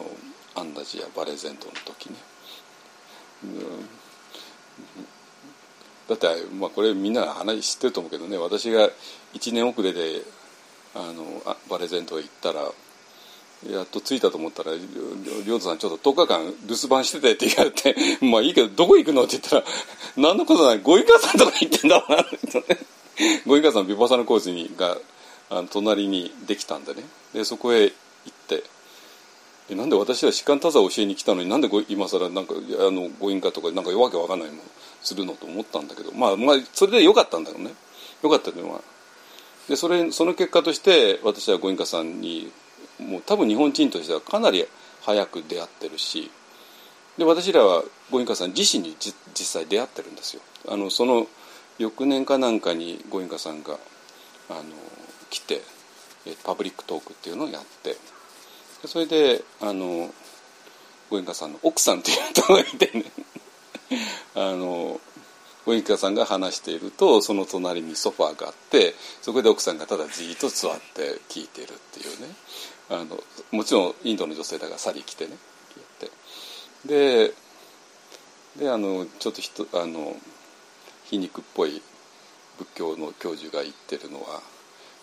アンダジやバレゼントの時ね、うん、だって、まあ、これみんな話知ってると思うけどね私が1年遅れであのバレゼントへ行ったらやっと着いたと思ったら「亮太さんちょっと10日間留守番してて」って言われて「*laughs* まあいいけどどこ行くの?」って言ったら「*laughs* 何のことないご隠家さんとか行ってんだわ」ご隠家さんビパサのコースにがあの隣にできたんでね。でそこへ行ってでなんで私は疾患多座を教えに来たのになんでご今更なんかあのご隠家とかなんかわけわかんないものするのと思ったんだけど。まあまあそれでよかったんだよね。よかったのは。でそれその結果として私はご隠家さんにもう多分日本人としてはかなり早く出会ってるしで私らはご隠家さん自身に実際出会ってるんですよ。あのその翌年かなんかにご隠家さんがあの来てパブリックトークっていうのをやってそれであのご隠家さんの奥さんっていう人がいてね。*laughs* あのご隠家さんが話しているとその隣にソファーがあってそこで奥さんがただじっと座って聞いてるっていうね。あのもちろんインドの女性だから去り来てねでであのちょっとひとあの皮肉っぽい仏教の教授が言ってるのは、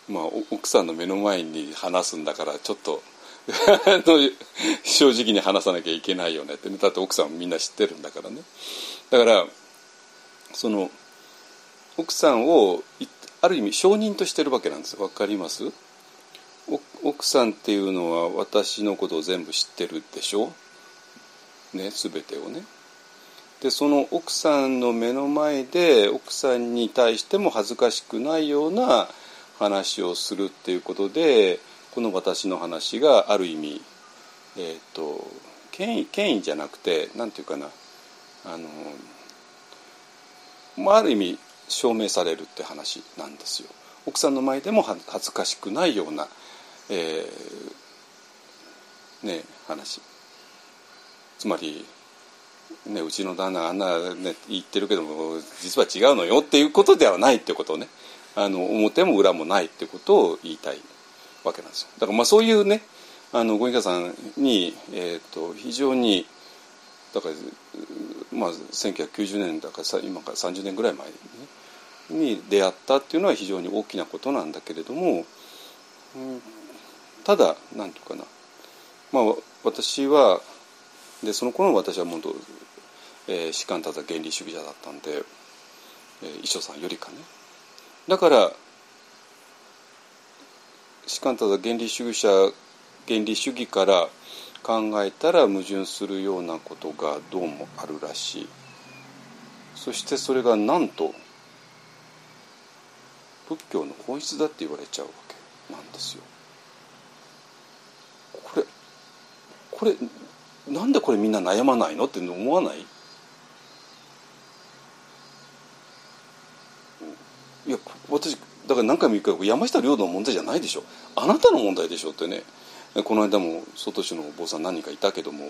まあ、奥さんの目の前に話すんだからちょっと *laughs* 正直に話さなきゃいけないよねって、ね、だって奥さんもみんな知ってるんだからね。だからその奥さんをある意味証人としてるわけなんですわかります？奥さんっていうのは私のことを全部知ってるでしょ？ね全てをねでその奥さんの目の前で奥さんに対しても恥ずかしくないような話をするっていうことでこの私の話がある意味えっ、ー、と権威権威じゃなくて何て言うかなあのまあ、ある意味証明されるって話なんですよ。奥さんの前でも恥ずかしくないようなえー、ね話。つまり、ね、うちの旦那があんな、ね、言ってるけども実は違うのよっていうことではないってことをねあの表も裏もないってことを言いたいわけなんですよ。だからまあそういうねあのご隠家さんに、えーと、非常にだからまあ1990年だから今から30年ぐらい前に,、ね、に出会ったっていうのは非常に大きなことなんだけれども、うんただ何て言うかな。まあ私はでその頃の私はもっと、えー、士官ただ原理主義者だったんで、えー、衣装さんよりかね。だから士官ただ原理主義者原理主義から考えたら矛盾するようなことがどうもあるらしい。そしてそれがなんと仏教の本質だって言われちゃうわけなんですよ。これなんでこれみんな悩まないの？って思わない？いや私だから何回も言うけど山下領土の問題じゃないでしょ。あなたの問題でしょってね。この間も外州のお坊さん何人かいたけども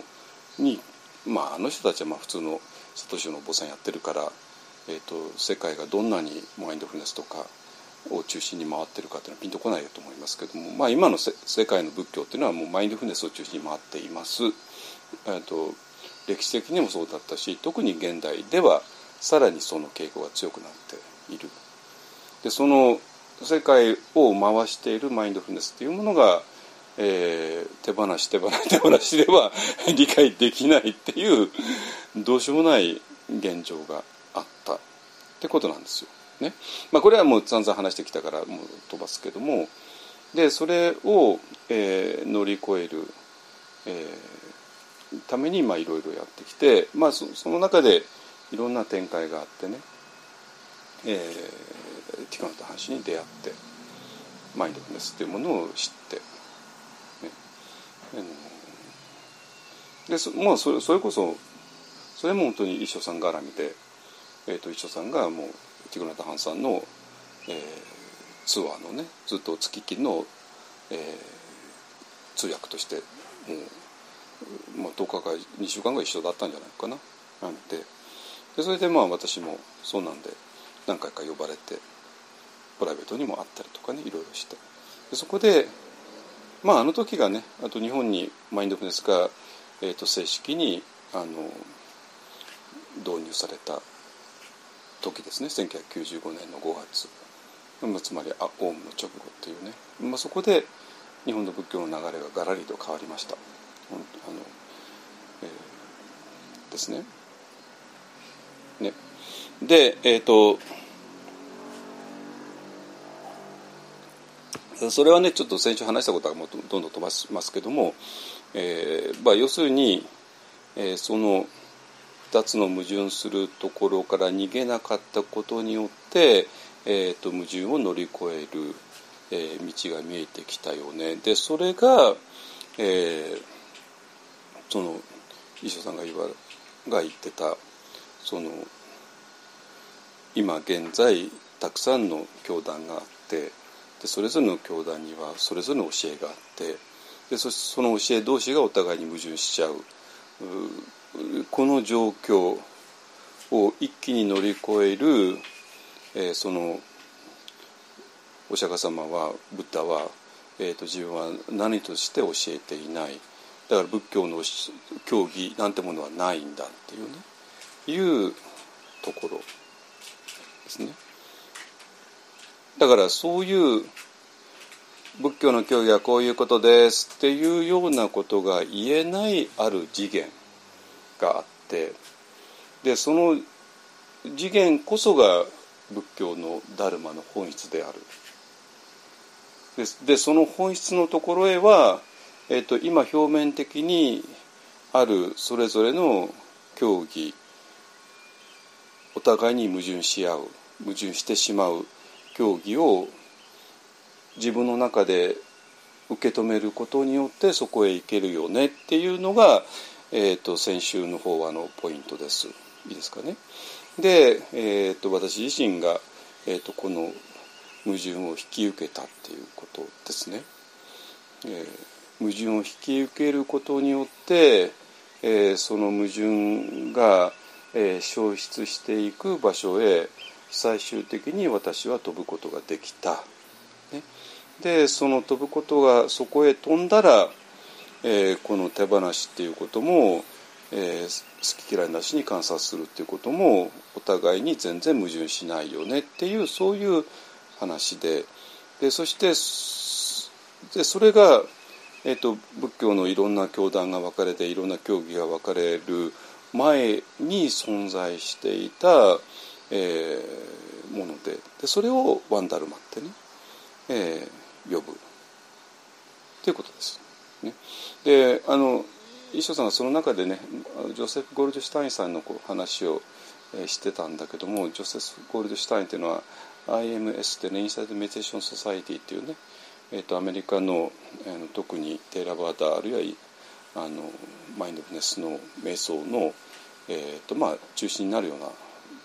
にまああの人たちはまあ普通の外州のお坊さんやってるから、えーと、世界がどんなにマインドフルネスとかを中心に回ってるかっていうのはピンとこないと思いますけども、まあ、今の世界の仏教っていうのはもうマインドフルネスを中心に回っています。えと歴史的にもそうだったし特に現代ではさらにその傾向が強くなっている。でその世界を回しているマインドフルネスっていうものが、えー、手放し手放し手放しでは *laughs* 理解できないっていうどうしようもない現状があったってことなんですよ。ね。まあ、これはもう散々話してきたからもう飛ばすけども。でそれを、えー、乗り越える、えー、ためにいろいろやってきて、まあそ、その中でいろんな展開があってね、えー、ティカノと話に出会ってマインドフネスっていうものを知って、ね。でそもうそれそれこそそれも本当に一緒さん絡みで、えーと、一緒さんがもうティグナタ・ハンさんの、えー、ツアーのねずっと月金の、えー、通訳としてもうまあ、10日か2週間ぐらい一緒だったんじゃないかな。なんででそれでまあ私もそうなんで何回か呼ばれてプライベートにも会ったりとかねいろいろして。でそこでまああの時がねあと日本にマインドフルネスが、えー、と正式にあの導入された時ですね1995年の5月、まあ、つまりオウムの直後っていうね、まあ、そこで日本の仏教の流れがガラリと変わりました。あのえー、ですね。ねでえっ、ー、とそれはねちょっと先週話したことはもうどんどん飛ばしますけども、えーまあ、要するに、えー、その2つの矛盾するところから逃げなかったことによって、えーと、矛盾を乗り越える、えー、道が見えてきたよね。でそれが、えー、その衣装さんが言わが言ってたその今現在たくさんの教団があってでそれぞれの教団にはそれぞれの教えがあってでそその教え同士がお互いに矛盾しちゃうこの状況を一気に乗り越える、えー、そのお釈迦様はブッダは、えーと、自分は何として教えていないだから仏教の教義なんてものはないんだっていうねいうところですね。だからそういう仏教の教義はこういうことですっていうようなことが言えないある次元があってでその次元こそが仏教のダルマの本質である。でその本質のところへは、えーと、今表面的にあるそれぞれの教義お互いに矛盾し合う矛盾してしまう教義を自分の中で受け止めることによってそこへ行けるよねっていうのが、えーと、先週の法話のポイントです。いいですかね？で、えーと、私自身が、えーと、この矛盾を引き受けたっていうことですね。えー、矛盾を引き受けることによって、えー、その矛盾が、えー、消失していく場所へ最終的に私は飛ぶことができた。ね、でその飛ぶことがそこへ飛んだら、えー、この手放しっていうことも、えー、好き嫌いなしに観察するっていうこともお互いに全然矛盾しないよねっていうそういう話で。でそしてでそれが、えーと、仏教のいろんな教団が分かれていろんな教義が分かれる前に存在していたえー、もので。でそれをワンダルマってね、えー、呼ぶ。ということです。ね、であの衣装さんはその中でねジョセフ・ゴールドシュタインさんのこう話を、え、してたんだけどもジョセフ・ゴールドシュタインっていうのは IMS ってねインサイド・メディテーション・ソサイティっていうね、えーと、アメリカの、えー、特にテーラバーダあるいはあのマインドフネスの瞑想の、えーとまあ、中心になるような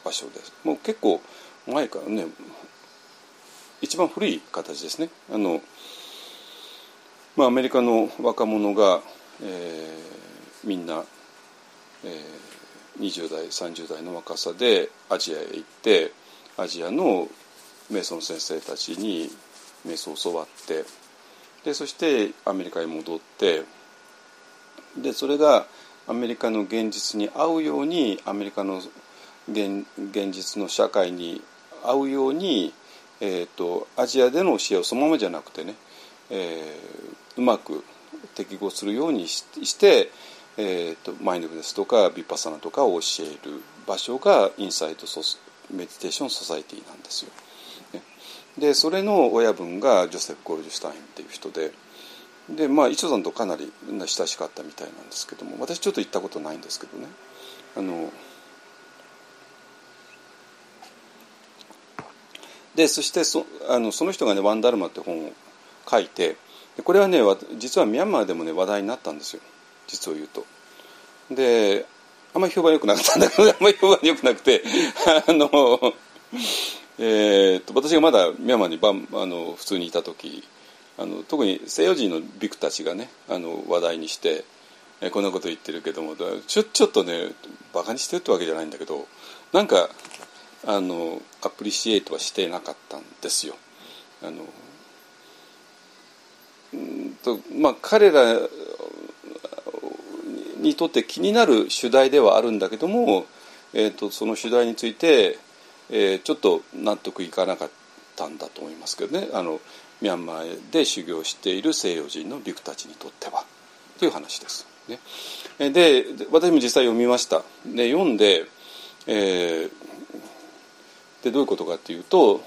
場所です。もう結構前からね一番古い形ですね。あの、まあ、アメリカの若者が、えー、みんな、えー、20代30代の若さでアジアへ行ってアジアの瞑想の先生たちに瞑想を教わってでそしてアメリカへ戻ってでそれがアメリカの現実に合うようにアメリカの現現実の社会に合うように、えーと、アジアでの教えをそのままじゃなくてね、えー、うまく適合するようにして、えーと、マインドフルネスとかビッパサナとかを教える場所が Insight Meditation Society なんですよ。ね、でそれの親分がジョセフ・ゴールドシュタインっていう人で。でまあ一さんとかなり親しかったみたいなんですけども私ちょっと行ったことないんですけどねあのでそしてそあのその人がね「ワンダルマ」って本を書いてこれはね実はミャンマーでもね話題になったんですよ実を言うと。であんまり評判良くなかったんだけど *laughs* あんまり評判良くなくてあの、えー、と私がまだミャンマーにバンあの普通にいた時あの特に西洋人のビクたちがねあの話題にしてえこんなこと言ってるけどもちょちょっとねバカにしてるってわけじゃないんだけどなんかあのアプリシエイトはしてなかったんですよ。あのとまあ彼らにとって気になる主題ではあるんだけども、えーと、その主題について、えー、ちょっと納得いかなかったんだと思いますけどねあのミャンマーで修行している西洋人のビクたちにとってはという話です。ね、で私も実際読みました。で読んで,、えー、でどういうことかっていうと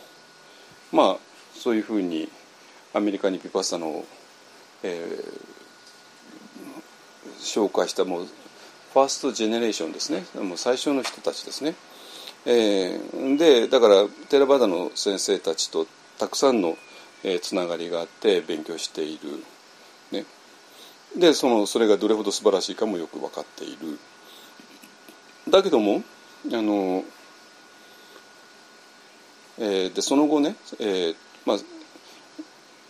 まあそういうふうにアメリカにピパッサの、えー、紹介したもうファーストジェネレーションですね。もう最初の人たちですね。えー、でだからテラバダの先生たちとたくさんの、えー、つながりがあって勉強している、ね、でそのそれがどれほど素晴らしいかもよく分かっている。だけどもあの、えー、でその後ね、えーまあ、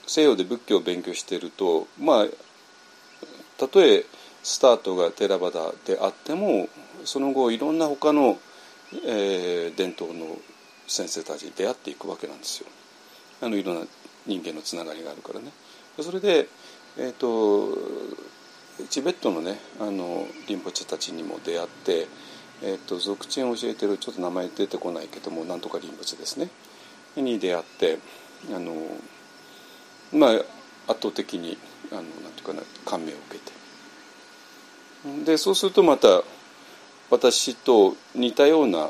西洋で仏教を勉強しているとまあたとえスタートがテラバダであってもその後いろんな他の、えー、伝統の先生たちに出会っていくわけなんですよ。あのいろんな人間のつながりがあるからね。それで、えーと、チベットのねあのリンポチェたちにも出会って、えーと、俗地を教えてるちょっと名前出てこないけどもなんとかリンポチェですねに出会ってあのまあ圧倒的にあのなんていうかな感銘を受けて。でそうするとまた私と似たような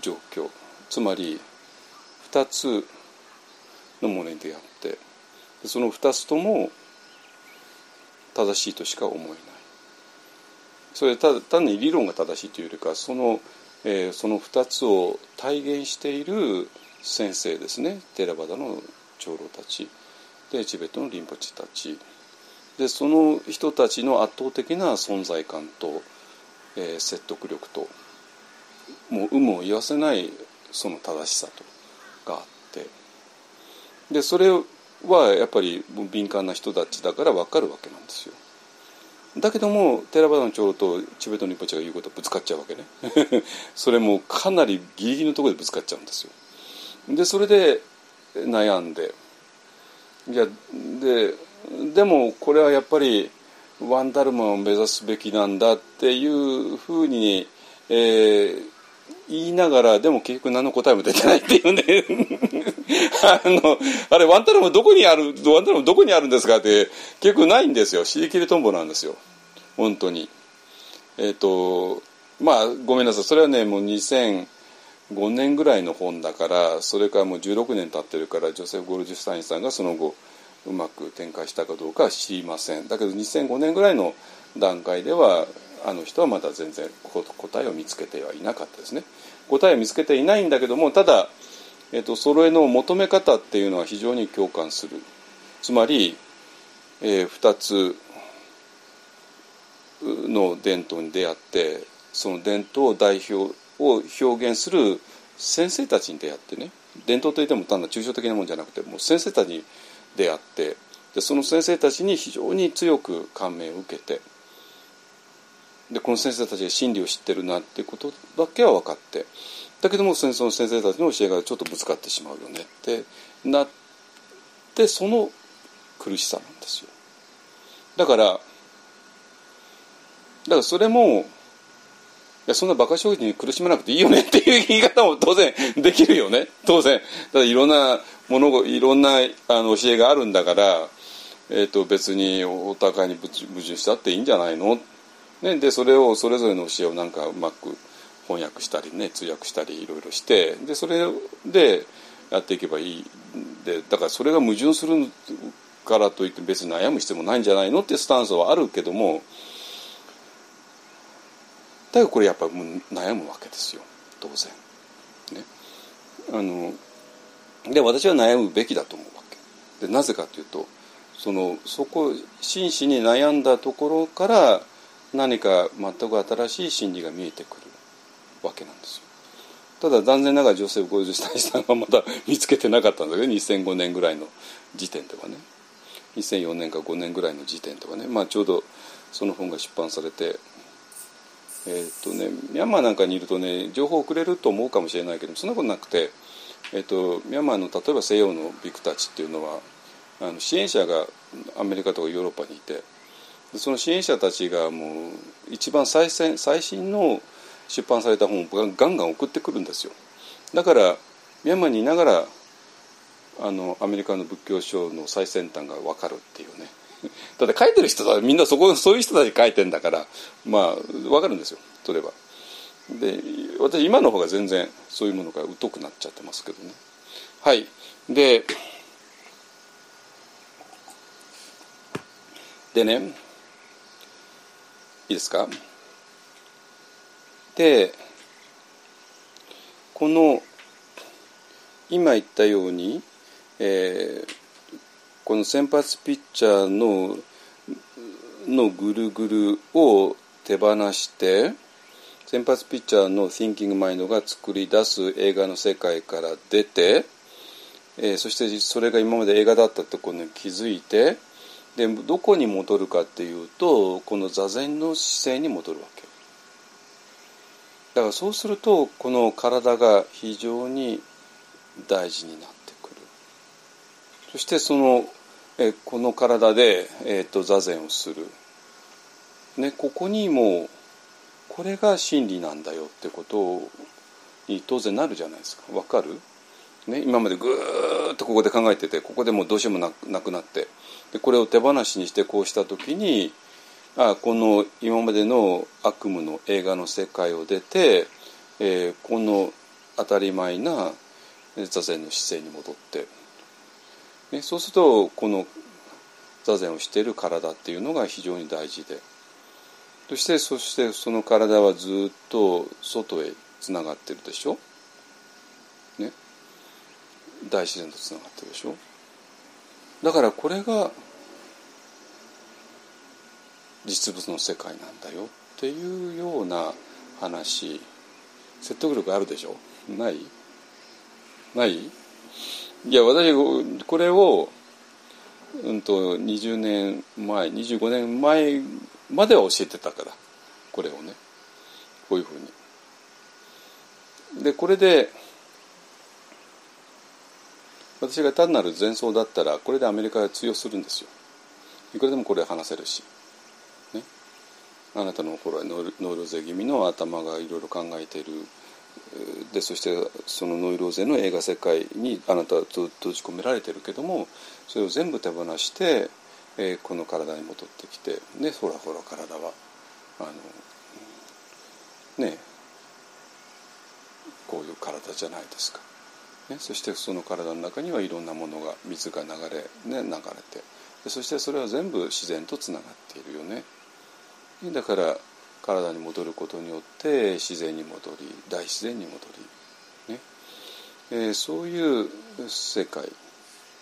状況。つまり2つのものに出会ってその2つとも正しいとしか思えない。それただ単に理論が正しいというよりかその,、えー、その2つを体現している先生ですね。テラバダの長老たち。でチベットのリンポチたち。でその人たちの圧倒的な存在感と、えー、説得力ともう有無を言わせないその正しさとがあって。でそれはやっぱり敏感な人たちだから分かるわけなんですよ。だけどもテラバダの長老とチベットのリンポチが言うことぶつかっちゃうわけね。*laughs* それもかなりギリギリのところでぶつかっちゃうんですよ。でそれで悩んで。いやででもこれはやっぱりワンダルマを目指すべきなんだっていうふうに、えー、言いながらでも結局何の答えも出てないっていうね。*laughs* あのあれワンタルムどこにあるワンタルムどこにあるんですかって結局ないんですよ。尻切りトンボなんですよ。本当に。えっ、ー、とまあごめんなさい。それはねもう2000 5年ぐらいの本だからそれからもう16年経ってるからジョセフ・ゴルジュスタインさんがその後うまく展開したかどうかは知りません。だけど2005年ぐらいの段階ではあの人はまだ全然答えを見つけてはいなかったですね。答えを見つけていないんだけどもただ、えーと、それの求め方っていうのは非常に共感する。つまり、えー、2つの伝統に出会ってその伝統を代表を表現する先生たちに出会ってね伝統といっても単なる抽象的なもんじゃなくてもう先生たちに出会ってでその先生たちに非常に強く感銘を受けてでこの先生たちが真理を知ってるなっていうことだけは分かってだけどもその先生たちの教えがちょっとぶつかってしまうよねってなってその苦しさなんですよ。だからだからそれもやそんな馬鹿正直に苦しまなくていいよね *laughs* っていう言い方も当然できるよね。当然。だいろんなものいろんなあの教えがあるんだから、えー、と別にお互いに矛盾したっていいんじゃないの？ね、でそれをそれぞれの教えをなんかうまく翻訳したりね通訳したりいろいろしてでそれでやっていけばいい。でだからそれが矛盾するからといって別に悩む必要もないんじゃないの？ってスタンスはあるけどもだけどこれやっぱり悩むわけですよ。当然。ね、あので私は悩むべきだと思うわけ。でなぜかというとそのそこ真摯に悩んだところから何か全く新しい真理が見えてくるわけなんですよ。ただ残念ながら女性を50歳したのはまだ見つけてなかったんだけど2005年ぐらいの時点ではね。2004年か5年ぐらいの時点ではね、まあ、ちょうどその本が出版されてえっ、とねミャンマーなんかにいるとね情報をくれると思うかもしれないけどそんなことなくて、えー、とミャンマーの例えば西洋のビクたちっていうのはあの支援者がアメリカとかヨーロッパにいてその支援者たちがもう一番最先最新の出版された本をガンガン送ってくるんですよ。だからミャンマーにいながらあのアメリカの仏教書の最先端が分かるっていうね。*laughs* だって書いてる人はみんなそこそういう人たち書いてんだからまあ分かるんですよそれは。で私今の方が全然そういうものが疎くなっちゃってますけどね。はいででねいいですか？でこの今言ったように、えー、この先発ピッチャーののぐるぐるを手放して先発ピッチャーの Thinking Mind が作り出す映画の世界から出て、えー、そしてそれが今まで映画だったってことに気づいてでどこに戻るかっていうとこの座禅の姿勢に戻るわけだからそうするとこの体が非常に大事になってくる。そしてそのえこの体で、えーと、座禅をする、ね、ここにもうこれが真理なんだよってことに当然なるじゃないですか。わかる、ね、今までぐーっとここで考えててここでもうどうしようもなくなって。でこれを手放しにしてこうした時にあこの今までの悪夢の映画の世界を出て、えー、この当たり前な座禅の姿勢に戻って。ね、そうするとこの座禅をしている体っていうのが非常に大事で。そしてそしてその体はずっと外へつながってるでしょ、ね、大自然とつながってるでしょ？だからこれが実物の世界なんだよっていうような話。説得力あるでしょ？ない？ない？いや私これを、うんと、20年前25年前までは教えてたからこれをねこういうふうに。でこれで私が単なる前奏だったらこれでアメリカが通用するんですよ。いくらでもこれ話せるし。ね、あなたのほらノイローゼ気味の頭がいろいろ考えているでそしてそのノイローゼの映画世界にあなたは閉じ込められてるけどもそれを全部手放して、えー、この体に戻ってきてねほらほら体はあのねこういう体じゃないですか。ね、そしてその体の中にはいろんなものが水が流れ、ね、流れてそしてそれは全部自然とつながっているよね。だから体に戻ることによって自然に戻り大自然に戻り、ね。えー、そういう世界、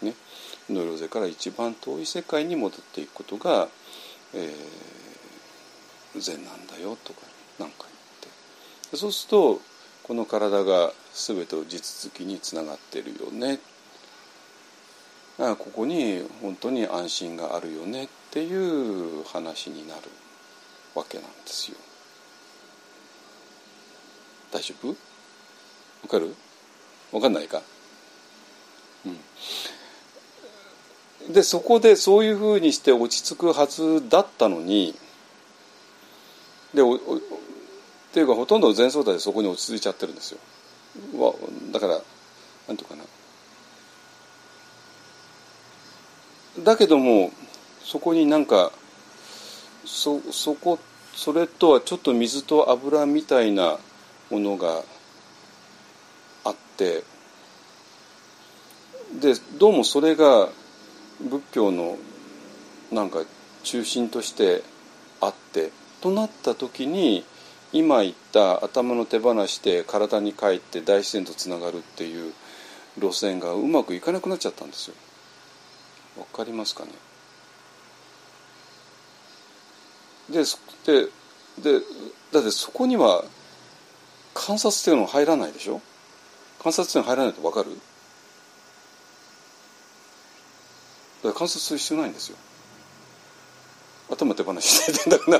ね、ノイローゼから一番遠い世界に戻っていくことが、えー、善なんだよとか何か言って。そうするとこの体が全てを地続きにつながってるよね。あここに本当に安心があるよねっていう話になる。わけなんですよ。大丈夫？わかる？わかんないか？うん。でそこでそういうふうにして落ち着くはずだったのにでおっていうかほとんど前奏代でそこに落ち着いちゃってるんですよ。わだからなんていうかな。だけどもそこになんかそそこそれとはちょっと水と油みたいなものがあってでどうもそれが仏教のなんか中心としてあってとなった時に今言った頭の手放して体に帰って大自然とつながるっていう路線がうまくいかなくなっちゃったんですよ。わかりますかね？でででだってそこには観察っていうのは入らないでしょ？観察っていうのは入らないと分かる？だから観察する必要ないんですよ。頭手放して *laughs* 頭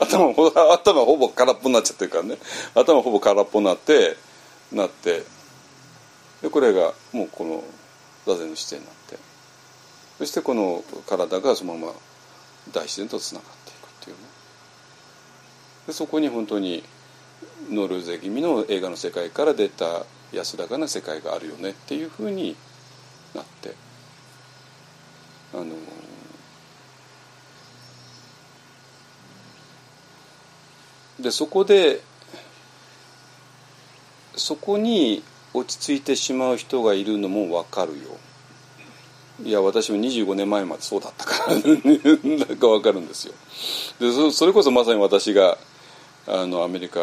頭頭頭ほぼ空っぽになっちゃってるからね。頭ほぼ空っぽになってなってでこれがもうこの座禅の姿勢になって。そしてこの体がそのまま大自然とつながっていくっていうね。でそこに本当にノルウェー気味の映画の世界から出た安らかな世界があるよねっていうふうになって。あのでそこでそこに落ち着いてしまう人がいるのも分かるよ。いや私も25年前までそうだったからなんか分かるんですよ。でそれこそまさに私があのアメリカ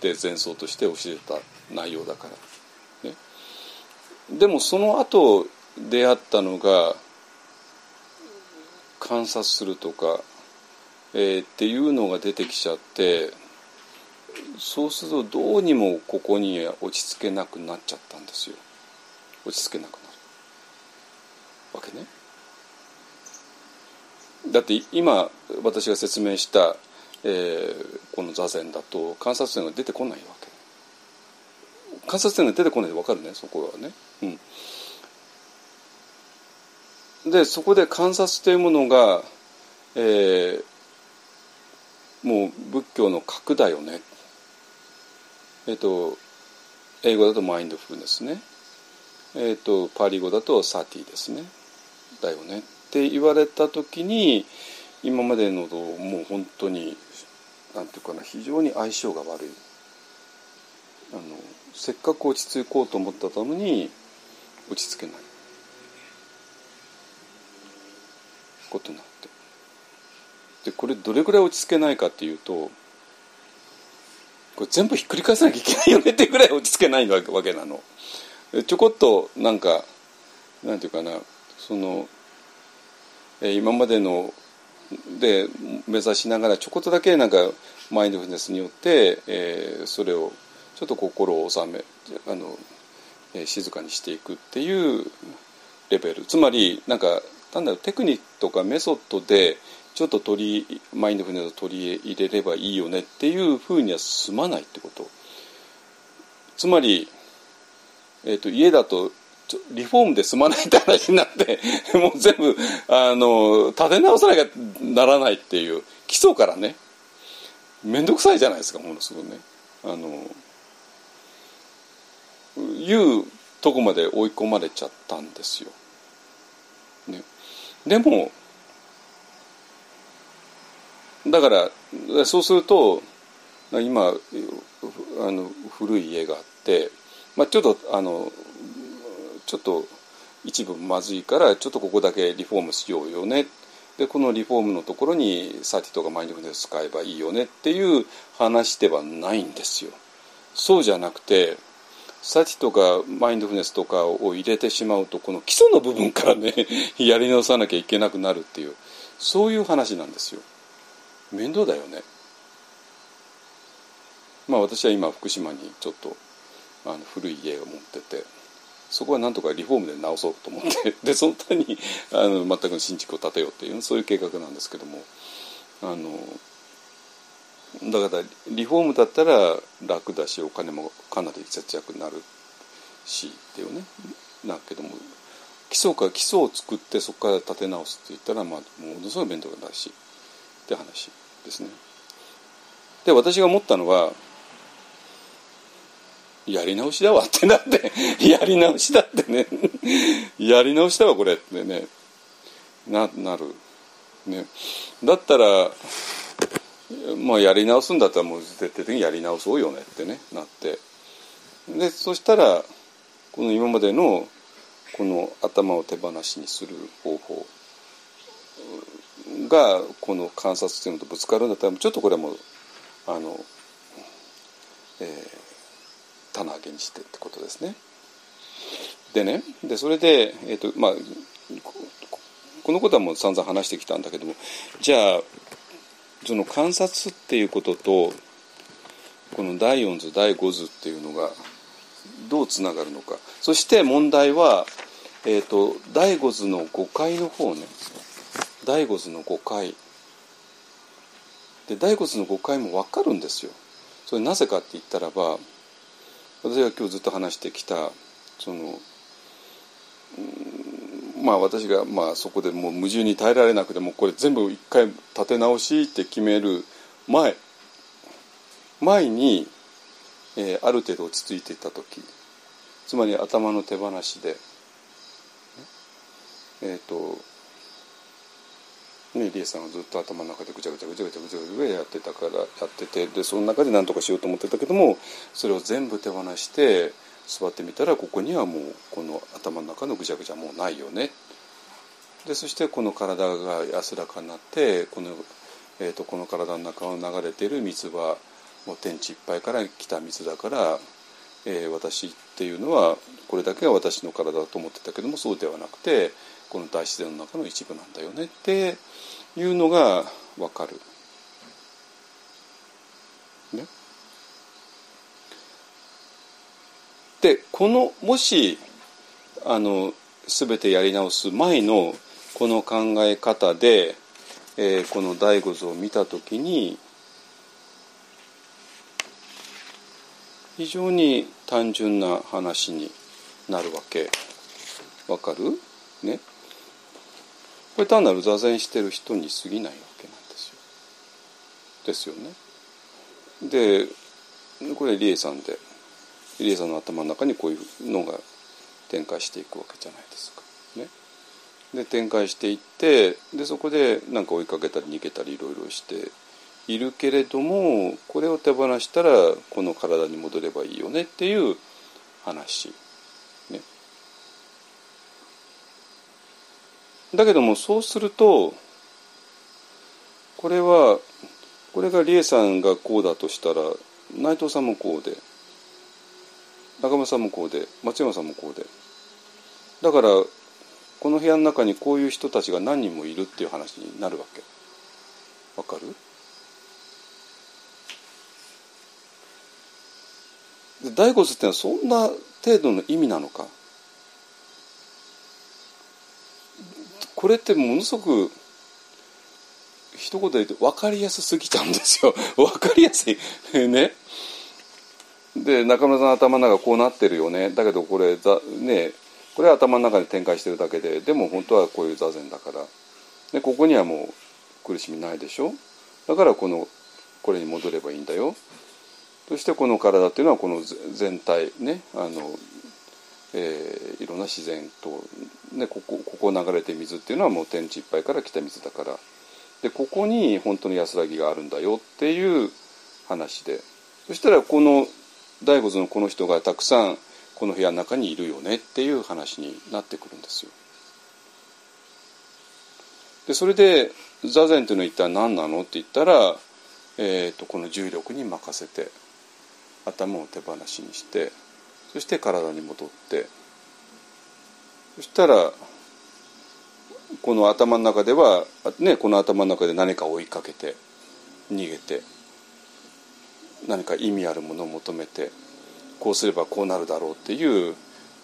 で前奏として教えた内容だから、ね、でもその後出会ったのが観察するとか、えー、っていうのが出てきちゃってそうするとどうにもここに落ち着けなくなっちゃったんですよ。落ち着けなく。なるわけね。だって今私が説明した、えー、この座禅だと観察点が出てこないわけ。観察点が出てこないで分かるねそこはね。うん。でそこで観察というものが、えー、もう仏教の核だよねえっ、ー、と英語だとマインドフルネスね。えっ、ー、とパリ語だとサティですね。だよね。って言われた時に今までのともう本当になんていうかな非常に相性が悪い。あのせっかく落ち着こうと思ったために落ち着けない。ことになって。でこれどれぐらい落ち着けないかっていうとこれ全部ひっくり返さなきゃいけないよねってぐらい落ち着けないわけなの。ちょこっとなんかなんていうかなその、えー、今までので目指しながらちょこっとだけなんかマインドフルネスによって、えー、それをちょっと心を収めあの、えー、静かにしていくっていうレベル。つまりなんかなんだろうテクニックとかメソッドでちょっと取りマインドフルネスを取り入れればいいよねっていうふうには済まないってこと。つまり、えーと、家だとリフォームで済まないって話になって *laughs* もう全部あの立て直さなきゃならないっていう基礎からね面倒くさいじゃないですかものすごいね。あのいうとこまで追い込まれちゃったんですよ。ね、でもだからそうすると今あの古い家があって、まあ、ちょっとあのちょっと一部まずいからちょっとここだけリフォームしようよねでこのリフォームのところにサティとかマインドフルネス使えばいいよねっていう話ではないんですよ。そうじゃなくてサティとかマインドフルネスとかを入れてしまうとこの基礎の部分からね *laughs* やり直さなきゃいけなくなるっていうそういう話なんですよ。面倒だよね。まあ私は今福島にちょっとあの古い家を持っててそこはなんとかリフォームで直そうと思って *laughs* でそのためにあの全くの新築を建てようっていうそういう計画なんですけどもあのだからリフォームだったら楽だしお金もかなり節約になるしっていうねだけども基礎から基礎を作ってそこから建て直すって言ったら、まあ、ものすごい面倒だしって話ですね。で私が思ったのはやり直しだわってなって *laughs* やり直しだってね。*laughs* やり直しだわこれってね。ななる、ね、だったらまあやり直すんだったらもう徹底的にやり直そうよねってねなって。でそしたらこの今までのこの頭を手放しにする方法がこの観察っていうのとぶつかるんだったらちょっとこれはもうあの、えー、棚上げにしてってことですね。でねでそれで、えーとまあ、このことはもう散々話してきたんだけどもじゃあその観察っていうこととこの第四図第五図っていうのがどうつながるのかそして問題は、えーと、第五図の誤解の方ね第五図の誤解で第五図の誤解も分かるんですよ。それなぜかって言ったらば私が今日ずっと話してきたそのまあ私がまあそこでもう矛盾に耐えられなくてもこれ全部一回立て直しって決める前前に、えー、ある程度落ち着いていた時つまり頭の手放しでえっ、ー、とね、リエさんはずっと頭の中でぐちゃぐちゃぐちゃぐちゃぐちゃぐちゃやってたからやっててでその中で何とかしようと思ってたけどもそれを全部手放して座ってみたらここにはもうこの頭の中のぐちゃぐちゃもうないよねでそしてこの体が安らかになってこの,、えーと、この体の中を流れている水はもう天地いっぱいから来た水だから、えー、私っていうのはこれだけが私の体だと思ってたけどもそうではなくてこの大自然の中の一部なんだよねっていうのが分かる。ね、でこのもしあの全てやり直す前のこの考え方で、えー、この第五図を見た時に非常に単純な話になるわけ。わかる？ね。これ単なる座禅してる人に過ぎないわけなんですよ。ですよね。でこれ理恵さんで理恵さんの頭の中にこういうのが展開していくわけじゃないですか。ね、で展開していってでそこで何か追いかけたり逃げたりいろいろしているけれどもこれを手放したらこの体に戻ればいいよねっていう話だけどもそうするとこれはこれが理恵さんがこうだとしたら内藤さんもこうで中村さんもこうで松山さんもこうで。だからこの部屋の中にこういう人たちが何人もいるっていう話になるわけ。わかる？で大骨ってのはそんな程度の意味なのか？これってものすごく一言で言うと分かりやすすぎたんですよ。*laughs* 分かりやすい。ね。で中村さん頭の中こうなってるよね。だけどこれねこれは頭の中で展開してるだけででも本当はこういう座禅だから。でここにはもう苦しみないでしょ。だからこのこれに戻ればいいんだよ。そしてこの体っていうのはこの全体ねあのえー、いろんな自然と、ね、ここここ流れて水っていうのはもう天地いっぱいから来た水だからでここに本当の安らぎがあるんだよっていう話でそしたらこの大仏のこの人がたくさんこの部屋の中にいるよねっていう話になってくるんですよ。でそれで座禅というのは一体何なのって言ったら、えーとこの重力に任せて頭を手放しにしてそして体に戻って。そしたらこの頭の中では、ね、この頭の中で何か追いかけて逃げて何か意味あるものを求めてこうすればこうなるだろうっていう、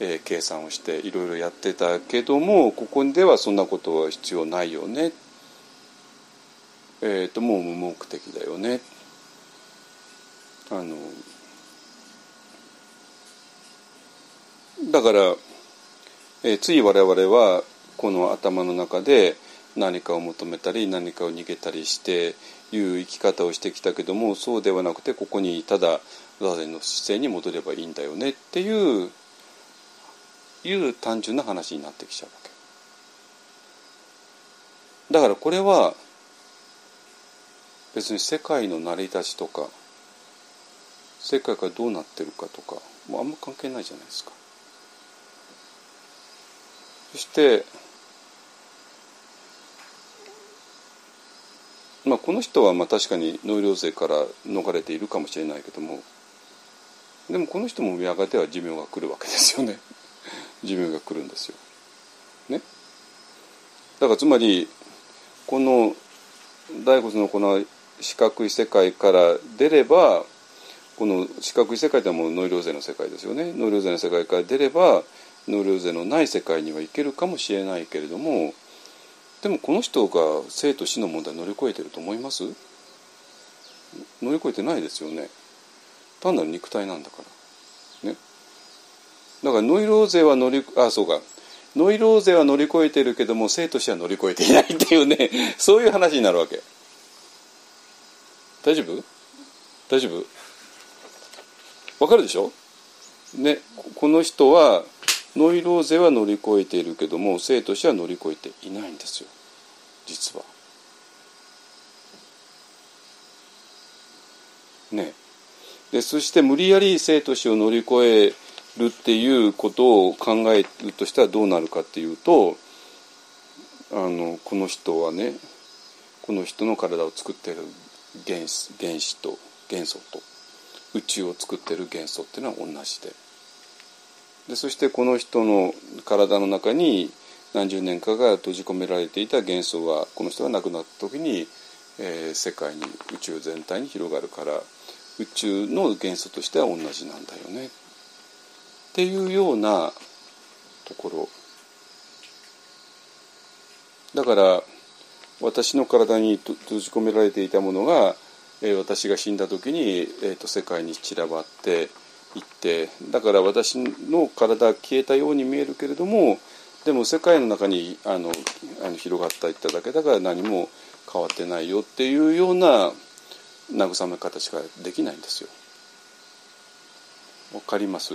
えー、計算をしていろいろやってたけどもここではそんなことは必要ないよね、えーともう無目的だよね。あのだから、えー、つい我々はこの頭の中で何かを求めたり何かを逃げたりしていう生き方をしてきたけどもそうではなくてここにただ座禅の姿勢に戻ればいいんだよねっていういう単純な話になってきちゃうわけ。だからこれは別に世界の成り立ちとか世界がどうなってるかとかもうあんま関係ないじゃないですか。そしてまあこの人はまあ確かに農業税から逃れているかもしれないけどもでもこの人もやがては寿命が来るわけですよね *laughs* 寿命が来るんですよ。ね。だからつまりこの大骨のこの四角い世界から出ればこの四角い世界ってもうノイローゼの世界ですよねノイローゼの世界から出ればノルゼのない世界には行けるかもしれないけれどもでもこの人が生と死の問題乗り越えてると思います？乗り越えてないですよね。単なる肉体なんだから。ね。だからノイローゼは乗りあそうか。ノイローゼは乗り越えてるけども生と死は乗り越えていないっていうね。そういう話になるわけ。大丈夫？大丈夫？わかるでしょ？ね。この人はノイローゼは乗り越えているけども生と死は乗り越えていないんですよ。実は。ね。でそして無理やり生と死を乗り越えるっていうことを考えるとしたらどうなるかっていうとあのこの人はねこの人の体を作ってる原子原子と元素と宇宙を作ってる元素っていうのは同じで。でそしてこの人の体の中に何十年かが閉じ込められていた元素はこの人が亡くなった時に、えー、世界に宇宙全体に広がるから宇宙の元素としては同じなんだよね。っていうようなところ。だから私の体に閉じ込められていたものが、えー、私が死んだ時に、えーと、世界に散らばっていってだから私の体は消えたように見えるけれどもでも世界の中にあのあの広がったいっただけだから何も変わってないよっていうような慰め方しかできないんですよ。わかります？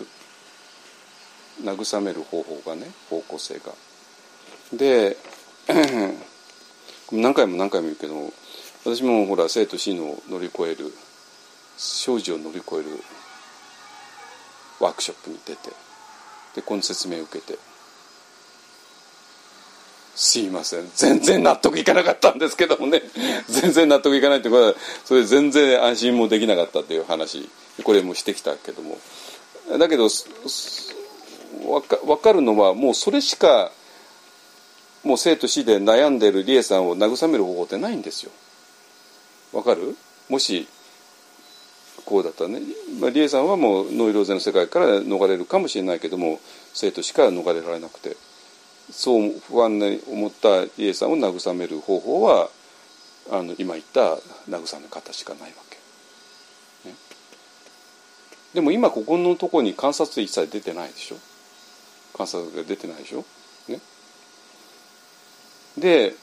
慰める方法がね方向性が。で *clears throat* 何回も何回も言うけど私もほら生と死の乗り越える生死を乗り越えるワークショップに出てでこの説明を受けてすいません。全然納得いかなかったんですけどもね。*laughs* 全然納得いかないってことはそれ全然安心もできなかったっていう話。これもしてきたけども。だけど分かるのはもうそれしかもう生と死で悩んでる理恵さんを慰める方法ってないんですよ。わかる？もしこうだったね、まあ、理恵さんはもうノイローゼの世界から逃れるかもしれないけども生と死か逃れられなくて。そう不安に思った理恵さんを慰める方法はあの今言った慰め方しかないわけ、ね、でも今ここのとこに観察一切出てないでしょ？観察が出てないでしょ、ね、で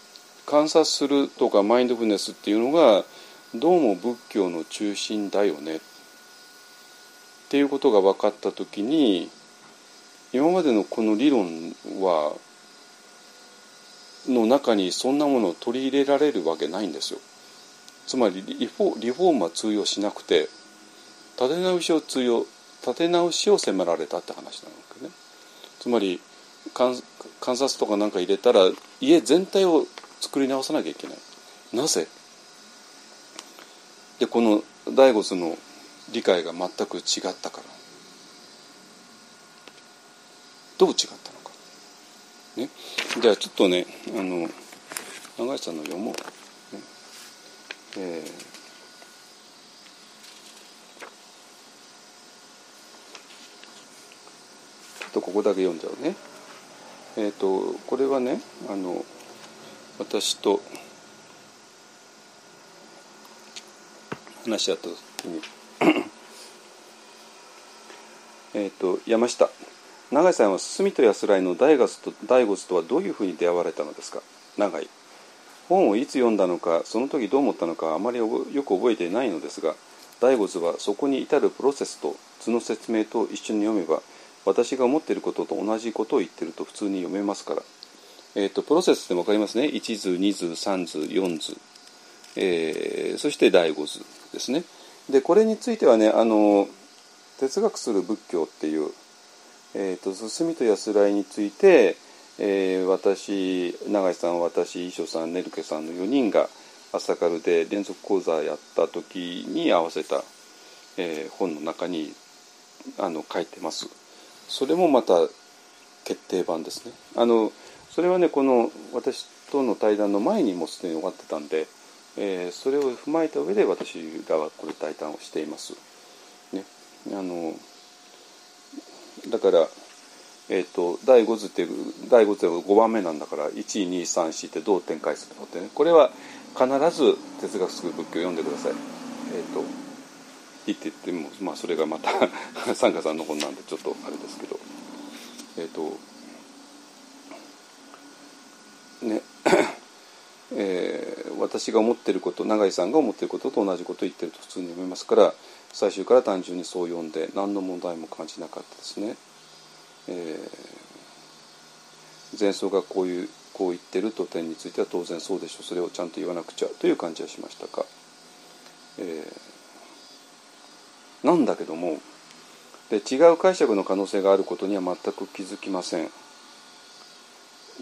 観察するとかマインドフルネスっていうのがどうも仏教の中心だよねっていうことが分かった時に今までのこの理論はの中にそんなものを取り入れられるわけないんですよ。つまりリフォリフォームは通用しなくて立て直しを通用立て直しを迫られたって話なわけね。つまり観察とかなんか入れたら家全体を作り直さなきゃいけない。なぜ？でこの醍醐の理解が全く違ったから。どう違ったのか。ね、じゃあちょっとねあの長井さんの読もう、ね。えー、とここだけ読んじゃうね。えっ、ー、とこれはねあの私と話し合った時に。*coughs* えっと山下。永井さんは住と安らいの大仏と大仏とはどういうふうに出会われたのですか？永井。本をいつ読んだのかその時どう思ったのかあまりよく覚えていないのですが大仏はそこに至るプロセスと図の説明と一緒に読めば私が思っていることと同じことを言ってると普通に読めますから、えーと、プロセスって分かりますね？1図2図3図4図、えー、そして第5図。ですね。でこれについてはねあの哲学する仏教っていうえーと、進みと安らいについて、えー、私永井さん私遺書さんネルケさんの4人が朝軽で連続講座やった時に合わせた、えー、本の中にあの書いてます。それもまた決定版ですね。あのそれはねこの私との対談の前にもすでに終わってたんで、えー、それを踏まえた上で私らはこれ対談をしています。ね、あのだからえーと、第5図って第5図は5番目なんだから1234ってどう展開するのってねこれは必ず哲学スクール仏教を読んでください。えーと、いいって言っても、まあ、それがまたサンカさんの本なんでちょっとあれですけどえっ、ー、とねえー、私が思っていること永井さんが思っていることと同じことを言ってると普通に読めますから最初から単純にそう読んで何の問題も感じなかったですね。えー、前奏がこういうこう言ってると点については当然そうでしょうそれをちゃんと言わなくちゃという感じはしましたか。えー、なんだけどもで違う解釈の可能性があることには全く気づきません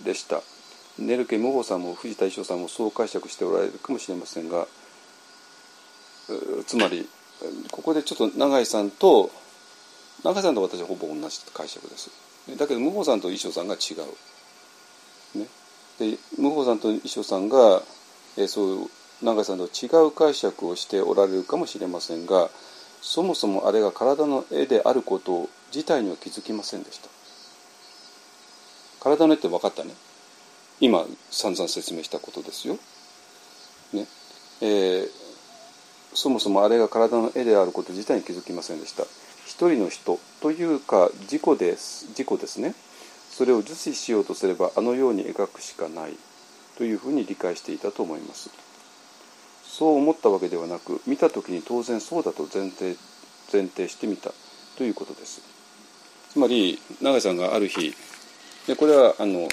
でした。ネルケ無法さんも藤田衣装さんもそう解釈しておられるかもしれませんがつまりここでちょっと永井さんと永井さんと私はほぼ同じ解釈です。だけど無法さんと衣装さんが違う、ね、で無法さんと衣装さんが、えー、そういう永井さんと違う解釈をしておられるかもしれませんがそもそもあれが体の絵であること自体には気づきませんでした。体の絵って分かったね。今散々説明したことですよ。ね。えー、そもそもあれが体の絵であること自体に気づきませんでした。一人の人というか自己です自己ですね。それを受視しようとすればあのように描くしかない。というふうに理解していたと思います。そう思ったわけではなく見た時に当然そうだと前提前提してみた。ということです。つまり永井さんがある日でこれはあの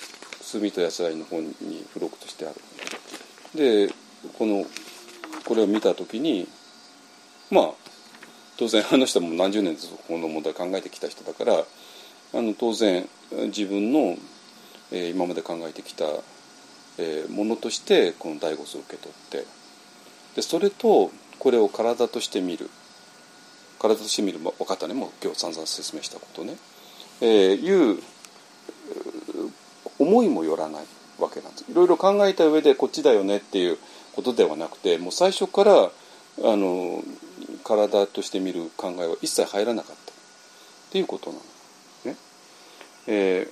炭と安らいの本に付録としてある。でこのこれを見た時にまあ当然あの人も何十年ずつこの問題考えてきた人だからあの当然自分の、えー、今まで考えてきた、えー、ものとしてこの第五図を受け取ってでそれとこれを体として見る。体として見る分かったねもう今日散々説明したことね、えー、いう思いもよらないわけなんですいろいろ考えた上でこっちだよねっていうことではなくてもう最初からあの体として見る考えは一切入らなかったっていうことなのね。えー、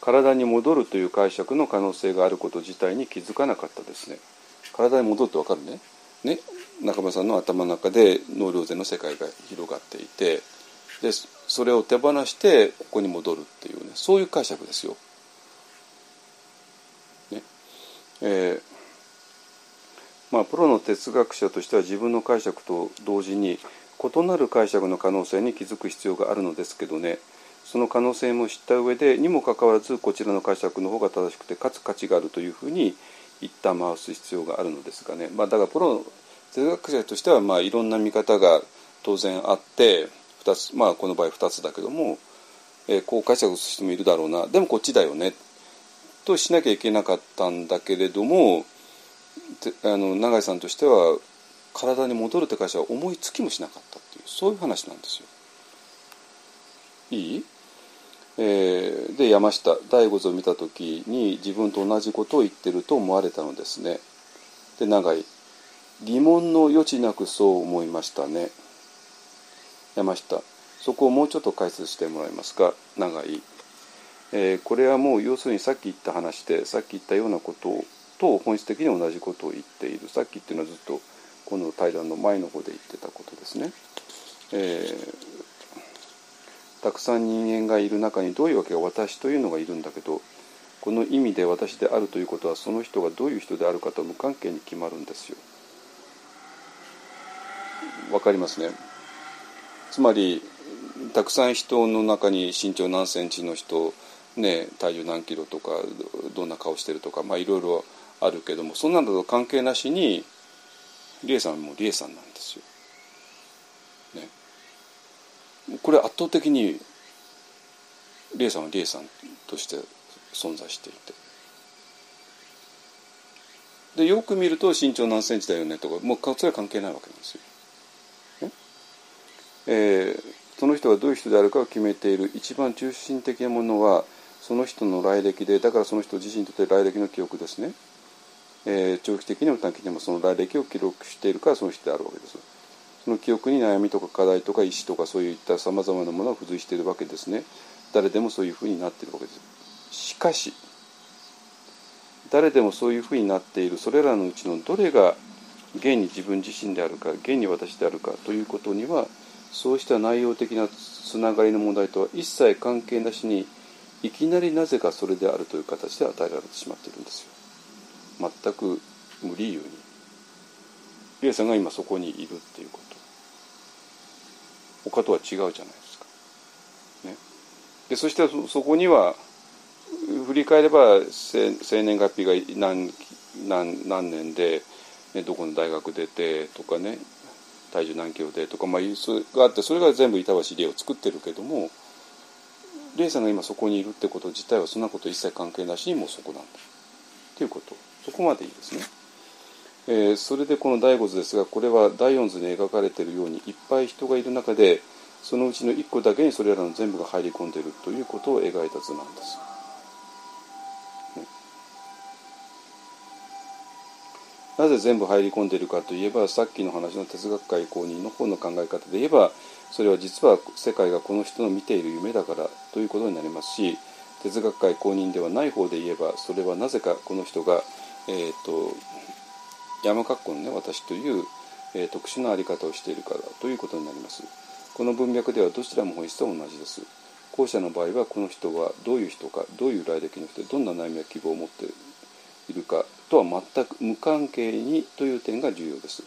体に戻るという解釈の可能性があること自体に気づかなかったですね。体に戻るってわかるね。ね中村さんの頭の中で納涼禅の世界が広がっていてでそれを手放してここに戻るっていうねそういう解釈ですよ。ね。えー、まあプロの哲学者としては自分の解釈と同時に異なる解釈の可能性に気づく必要があるのですけどね。その可能性も知った上でにもかかわらずこちらの解釈の方が正しくてかつ価値があるというふうに一旦回す必要があるのですがね、まあ、だからプロの哲学者としてはまあいろんな見方が当然あって2つまあこの場合2つだけども、えー、こう解釈する人もいるだろうなでもこっちだよねとしなきゃいけなかったんだけれどもあの永井さんとしては体に戻るって会社は思いつきもしなかったっていうそういう話なんですよ。いい？えー、で山下第五図を見た時に自分と同じことを言ってると思われたのですね。で永井疑問の余地なくそう思いましたね。山下そこをもうちょっと解説してもらえますか？長い、えー、これはもう要するにさっき言った話でさっき言ったようなことと本質的に同じことを言っているさっきっていうのはずっとこの対談の前の方で言ってたことですね。えー、たくさん人間がいる中にどういうわけか私というのがいるんだけどこの意味で私であるということはその人がどういう人であるかと無関係に決まるんですよ。わかりますね？つまりたくさん人の中に身長何センチの人、ね、体重何キロとかどんな顔してるとか、まあ、いろいろあるけどもそんなのと関係なしに理恵さんも理恵さんなんですよ。ね、これ圧倒的に理恵さんは理恵さんとして存在していて。でよく見ると身長何センチだよねとかもうそれは関係ないわけなんですよ。えー、その人がどういう人であるかを決めている一番中心的なものはその人の来歴でだからその人自身にとって来歴の記憶ですね、えー、長期的にも短期的にもその来歴を記録しているからその人であるわけです。その記憶に悩みとか課題とか意思とかそういったさまざまなものが付随しているわけですね。誰でもそういうふうになっているわけです。しかし誰でもそういうふうになっている。それらのうちのどれが現に自分自身であるか現に私であるかということにはそうした内容的なつながりの問題とは一切関係なしにいきなりなぜかそれであるという形で与えられてしまっているんですよ。全く無理由に。リエさんが今そこにいるっていうこと。他とは違うじゃないですか。ね、でそしてそこには振り返れば生年月日が何何何年で、ね、どこの大学出てとかね。体重何キロでとか、まあ、それがあってそれが全部板橋理恵を作ってるけども理恵さんが今そこにいるってこと自体はそんなこと一切関係なしにもうそこなんだっていうことそこまでいいですね。えー、それでこの第五図ですがこれは第四図に描かれているようにいっぱい人がいる中でそのうちの1個だけにそれらの全部が入り込んでいるということを描いた図なんです。なぜ全部入り込んでいるかといえばさっきの話の哲学界公認の方の考え方で言えばそれは実は世界がこの人の見ている夢だからということになりますし哲学界公認ではない方で言えばそれはなぜかこの人が、えーと山括弧のね私という、えー、特殊な在り方をしているからということになります。この文脈ではどちらも本質は同じです。後者の場合はこの人はどういう人かどういう来歴の人どんな悩みや希望を持っているかとは全く無関係にという点が重要です。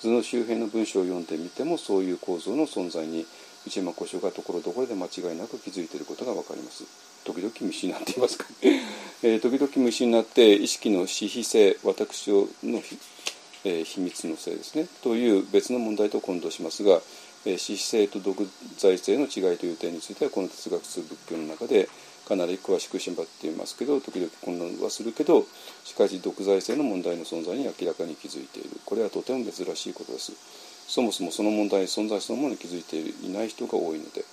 図の周辺の文章を読んでみてもそういう構造の存在に内山古書がところどころで間違いなく気づいていることが分かります。時々虫になっていますか、*laughs* えー、時々虫になって意識の私費性私の、えー、秘密のせいですね。という別の問題と混同しますが、えー、私費性と独裁性の違いという点についてはこの哲学通仏教の中でかなり詳しく縛っていますけど時々混乱はするけどしかし独裁性の問題の存在に明らかに気づいている。これはとても珍しいことです。そもそもその問題存在そのものに気づいていない人が多いので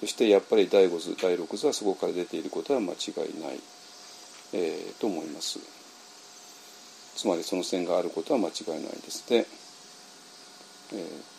そしてやっぱり第5図第6図はそこから出ていることは間違いない、えー、と思います。つまりその線があることは間違いないです。で、えー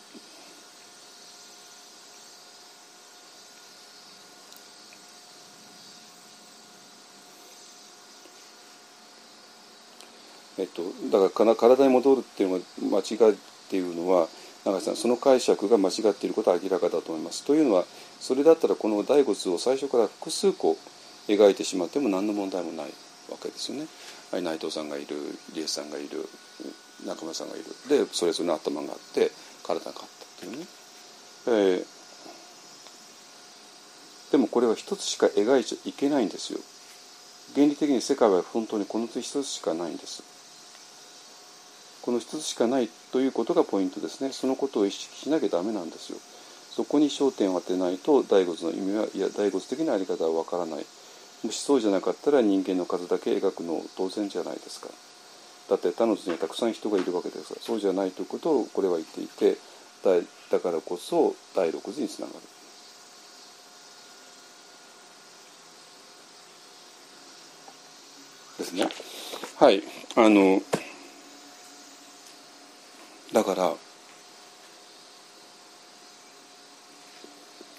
えっと、だから体に戻るっていうのは間違いっていうのは永井さんその解釈が間違っていることは明らかだと思います。というのはそれだったらこの第五図を最初から複数個描いてしまっても何の問題もないわけですよね。はい、内藤さんがいるリエさんがいる中村さんがいるでそれぞれの頭があって体があったっていうね。えー、でもこれは一つしか描いちゃいけないんですよ。原理的に世界は本当にこの一つしかないんです。この一つしかないということがポイントですね。そのことを意識しなきゃダメなんですよ。そこに焦点を当てないと第五図の意味はいや第五図的なあり方はわからない。もしそうじゃなかったら人間の数だけ描くの当然じゃないですか。だって他の図にはたくさん人がいるわけですから。そうじゃないということをこれは言っていてだからこそ第六図につながる。ですね。はい。あのだから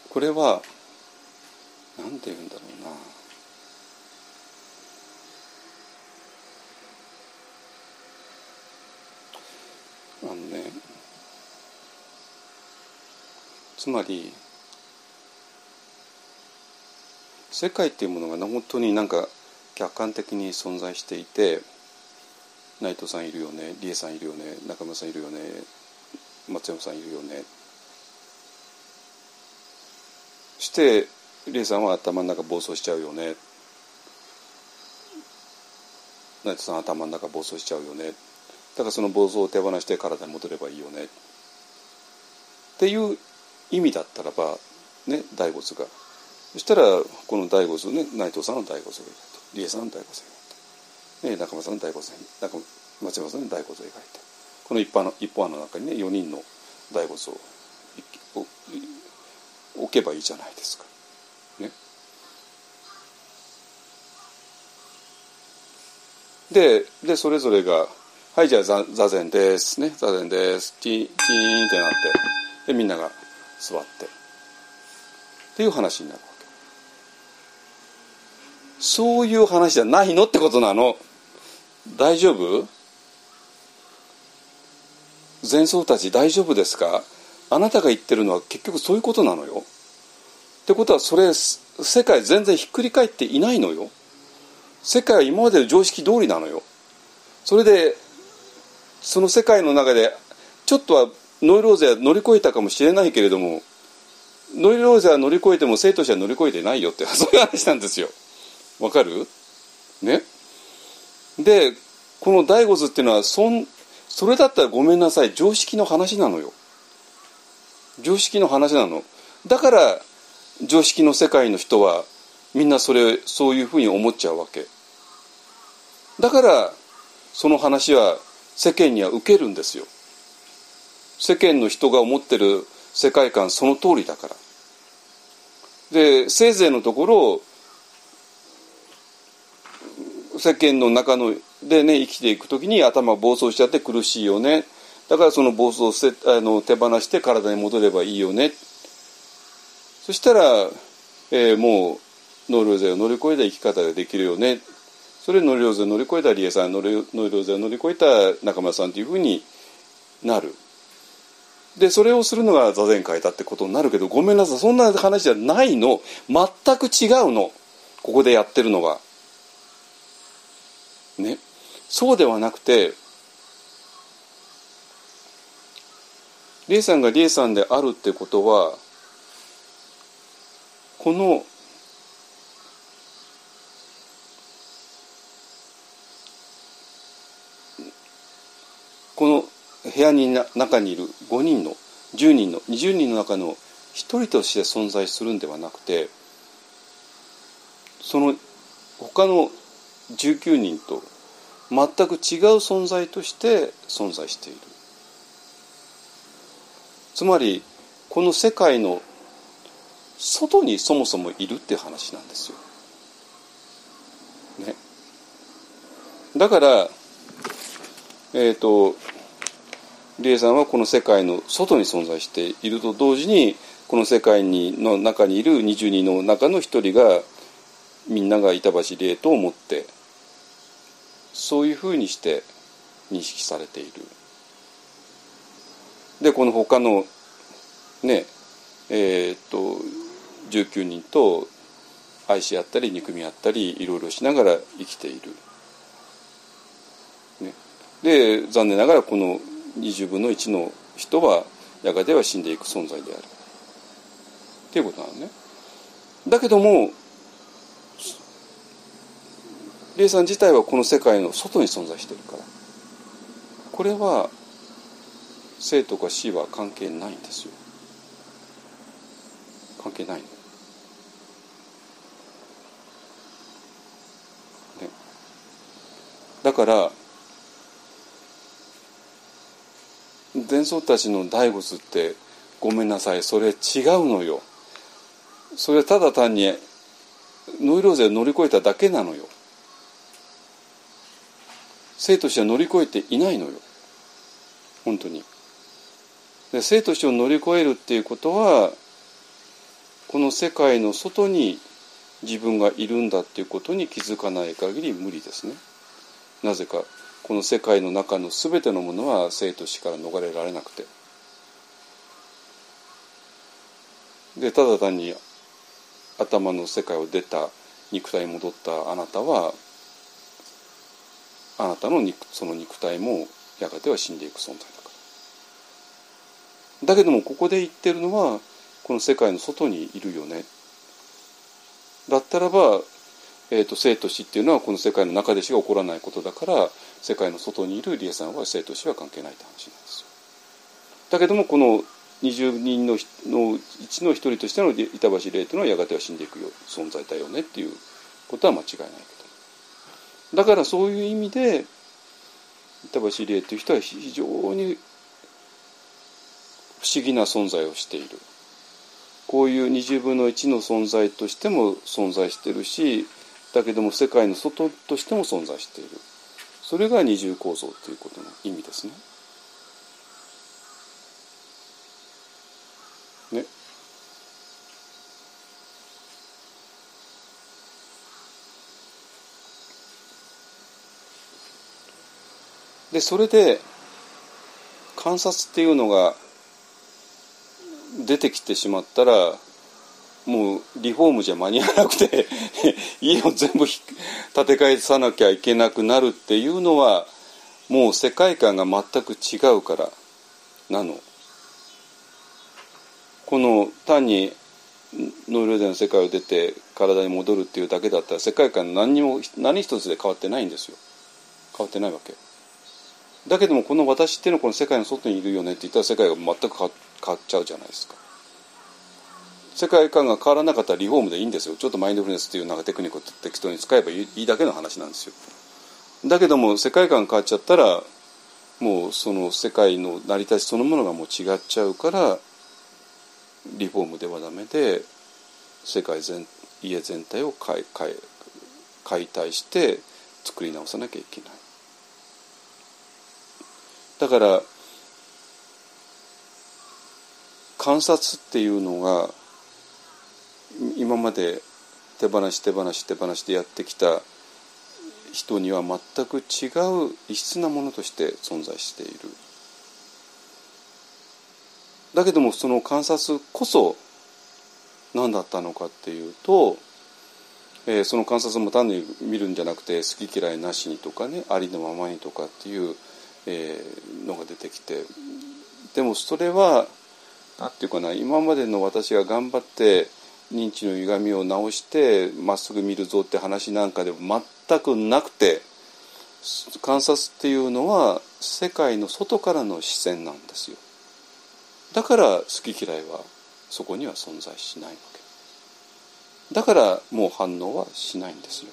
これは何て言うんだろうな。あのねつまり世界っていうものが本当になんか客観的に存在していて内藤さんいるよね理恵さんいるよね中村さんいるよね松山さんいるよね。して理恵さんは頭の中暴走しちゃうよね。内藤さん頭の中暴走しちゃうよね。だからその暴走を手放して体に戻ればいいよね。っていう意味だったらばね第五図が。そしたらこの第五図ね内藤さんの第五図がいいと。理恵さんの第五図がいいね、中村さんの大骨中松山さんの大骨を描いてこの一般の一本案の中にね4人の大骨を置けばいいじゃないですか。ね、ででそれぞれがはいじゃあ座禅ですね。座禅です。チーンチーンってなってでみんなが座って。っていう話になるわけ。そういう話じゃないのってことなの。大丈夫？前奏たち大丈夫ですか？あなたが言ってるのは結局そういうことなのよ。ってことはそれ世界全然ひっくり返っていないのよ。世界は今までの常識通りなのよ。それでその世界の中でちょっとはノイローゼは乗り越えたかもしれないけれどもノイローゼは乗り越えても生徒者は乗り越えてないよって *laughs* そういう話なんですよ。わかる？ね？でこの醍醐図っていうのはそんそれだったらごめんなさい。常識の話なのよ。常識の話なの。だから常識の世界の人はみんなそれそういうふうに思っちゃうわけ。だからその話は世間には受けるんですよ。世間の人が思ってる世界観その通りだから。でせいぜいのところ世間の中のでね生きていく時に頭暴走しちゃって苦しいよね。だからその暴走をせあの手放して体に戻ればいいよね。そしたら、えー、もうノイローゼを乗り越えた生き方ができるよね。それノイローゼを乗り越えたリエさんノイローゼを乗り越えた中村さんというふうになる。でそれをするのが座禅会だってことになるけどごめんなさいそんな話じゃないの。全く違うの。ここでやってるのは。ね。そうではなくてリエさんがリエさんであるってことはこのこの部屋にな中にいる5人の10人の20人の中の1人として存在するんではなくてその他の19人と全く違う存在として存在しているつまりこの世界の外にそもそもいるって話なんですよ。ね、だからえっ、ー、と理恵さんはこの世界の外に存在していると同時にこの世界にの中にいる20人の中の一人がみんなが板橋理恵と思ってそういうふうにして認識されている。でこの他のねえー、っと19人と愛し合ったり憎み合ったりいろいろしながら生きている。ね、で残念ながらこの20分の1の人はやがては死んでいく存在である。っていうことなのね。だけども霊さん自体はこの世界の外に存在しているから。これは生とか死は関係ないんですよ。関係ないの、ね、だから伝僧たちの大仏ってごめんなさい。それ違うのよ。それただ単にノイローゼを乗り越えただけなのよ。生としては乗り越えていないのよ。本当に。で生としてを乗り越えるっていうことはこの世界の外に自分がいるんだっていうことに気づかない限り無理ですね。なぜかこの世界の中の全てのものは生と死から逃れられなくて。でただ単に頭の世界を出た肉体に戻ったあなたはあなたの肉その肉体もやがては死んでいく存在だから。だけどもここで言ってるのはこの世界の外にいるよね。だったらば、えーと、生と死っていうのはこの世界の中でしか起こらないことだから世界の外にいる理恵さんは生と死は関係ないって話なんですよ。だけどもこの20人ののうちの一人としての板橋霊というのはやがては死んでいくよ存在だよねっていうことは間違いないだからそういう意味で板橋理恵という人は非常に不思議な存在をしているこういう20分の1の存在としても存在してるしだけども世界の外としても存在しているそれが二重構造ということの意味です。ね。でそれで観察っていうのが出てきてしまったらもうリフォームじゃ間に合わなくて *laughs* 家を全部建て替えさなきゃいけなくなるっていうのはもう世界観が全く違うからなの。この単にノイローゼの世界を出て体に戻るっていうだけだったら世界観何にも何一つで変わってないんですよ変わってないわけだけどもこの私っていうのはこの世界の外にいるよねって言ったら世界が全く変わっちゃうじゃないですか。世界観が変わらなかったらリフォームでいいんですよ。ちょっとマインドフルネスっていうなんかテクニックを適当に使えばいいだけの話なんですよ。だけども世界観変わっちゃったらもうその世界の成り立ちそのものがもう違っちゃうからリフォームではダメで世界全家全体を解体して作り直さなきゃいけない。だから観察っていうのが今まで手放し手放し手放しでやってきた人には全く違う異質なものとして存在している。だけどもその観察こそ何だったのかっていうと、えー、その観察も単に見るんじゃなくて好き嫌いなしにとかねありのままにとかっていう、えー、のが出てきてでもそれは何て言うかな今までの私が頑張って認知の歪みを直してまっすぐ見るぞって話なんかでも全くなくて観察っていうのは世界の外からの視線なんですよ。だから好き嫌いはそこには存在しないわけ。だからもう反応はしないんですよ。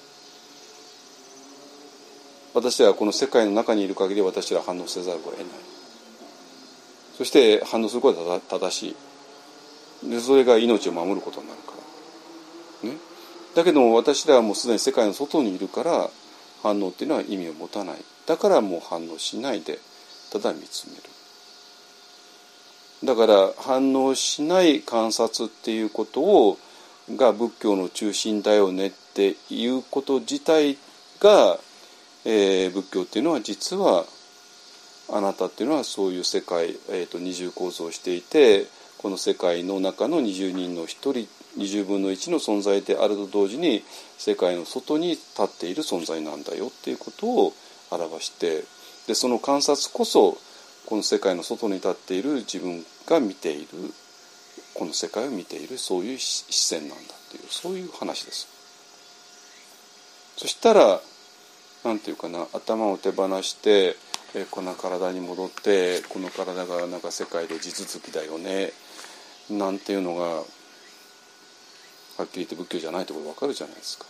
私はこの世界の中にいる限り私は反応せざるを得ない。そして反応することは正しい。でそれが命を守ることになるから。ね。だけども私らはもうすでに世界の外にいるから反応っていうのは意味を持たない。だからもう反応しないでただ見つめる。だから反応しない観察っていうことをが仏教の中心だよねっていうこと自体が、えー、仏教っていうのは実はあなたっていうのはそういう世界、えーと、二重構造をしていてこの世界の中の20人の1人20分の1の存在であると同時に世界の外に立っている存在なんだよっていうことを表してでその観察こそこの世界の外に立っている自分が見ているこの世界を見ているそういう視線なんだっていうそういう話です。そしたら何て言うかな頭を手放してえこの体に戻ってこの体がなんか世界で地続きだよねなんていうのがはっきり言って仏教じゃないってこと分かるじゃないですか。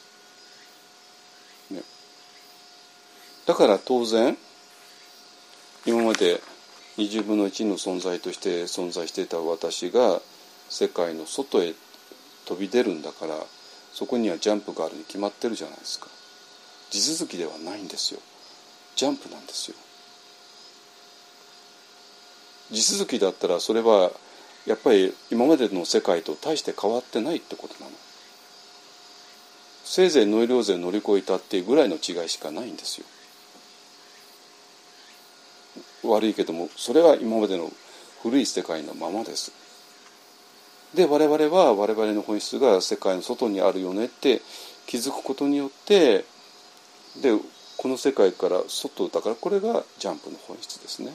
ね、だから当然今まで20分の1の存在として存在していた私が世界の外へ飛び出るんだからそこにはジャンプがあるに決まってるじゃないですか地続きではないんですよ。ジャンプなんですよ。地続きだったらそれはやっぱり今までの世界と大して変わってないってことなの。せいぜいノイローゼ乗り越えたっていうぐらいの違いしかないんですよ。悪いけどもそれは今までの古い世界のままです。で我々は我々の本質が世界の外にあるよねって気づくことによってでこの世界から外だからこれがジャンプの本質ですね。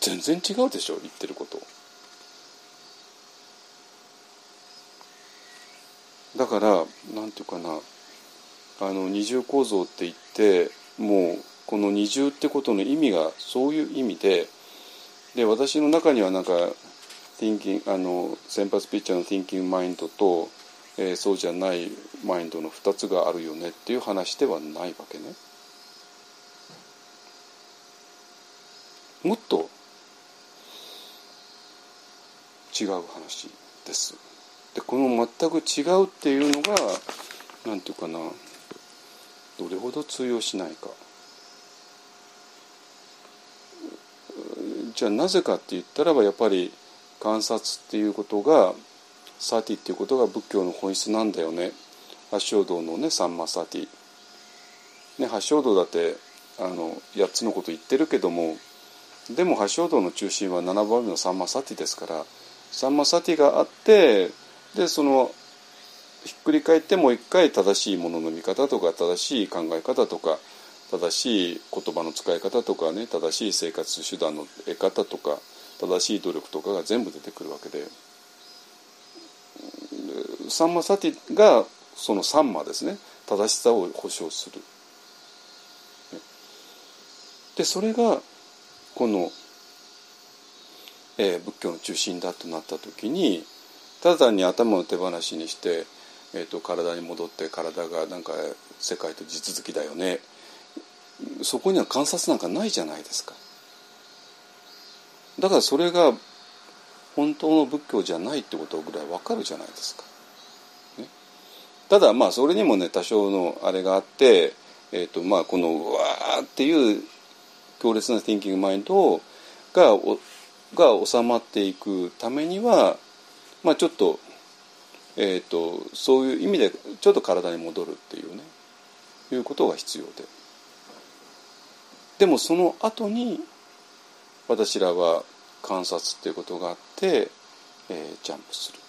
全然違うでしょ言ってること。だからなんていうかなあの二重構造って言ってもうこの二重ってことの意味がそういう意味でで私の中にはなんか thinking あの先発ピッチャーの thinking マインドと、えー、そうじゃないマインドの2つがあるよねっていう話ではないわけね。もっと違う話です。でこの全く違うっていうのが何て言うかなどれほど通用しないかじゃあなぜかって言ったらばやっぱり観察っていうことがサティっていうことが仏教の本質なんだよね。八正道のねサンマサティ、ね、八正道だってあの8つのこと言ってるけどもでも八正道の中心は7番目のサンマサティですからサンマサティがあってでそのひっくり返ってもう一回正しいものの見方とか正しい考え方とか正しい言葉の使い方とかね正しい生活手段の得方とか正しい努力とかが全部出てくるわけでサンマサティがそのサンマですね正しさを保証する。でそれがこの、えー、仏教の中心だとなった時にただ単に頭を手放しにして、えーと、体に戻って体がなんか世界と地続きだよねそこには観察なんかないじゃないですか。だからそれが本当の仏教じゃないってことぐらいわかるじゃないですか。ただまあそれにもね多少のあれがあって、えーとまあ、このうわーっていう強烈な thinking マインドがが収まっていくためには、まあ、ちょっと,、えーと、そういう意味でちょっと体に戻るっていうねいうことが必要ででもその後に私らは観察っていうことがあって、えー、ジャンプする。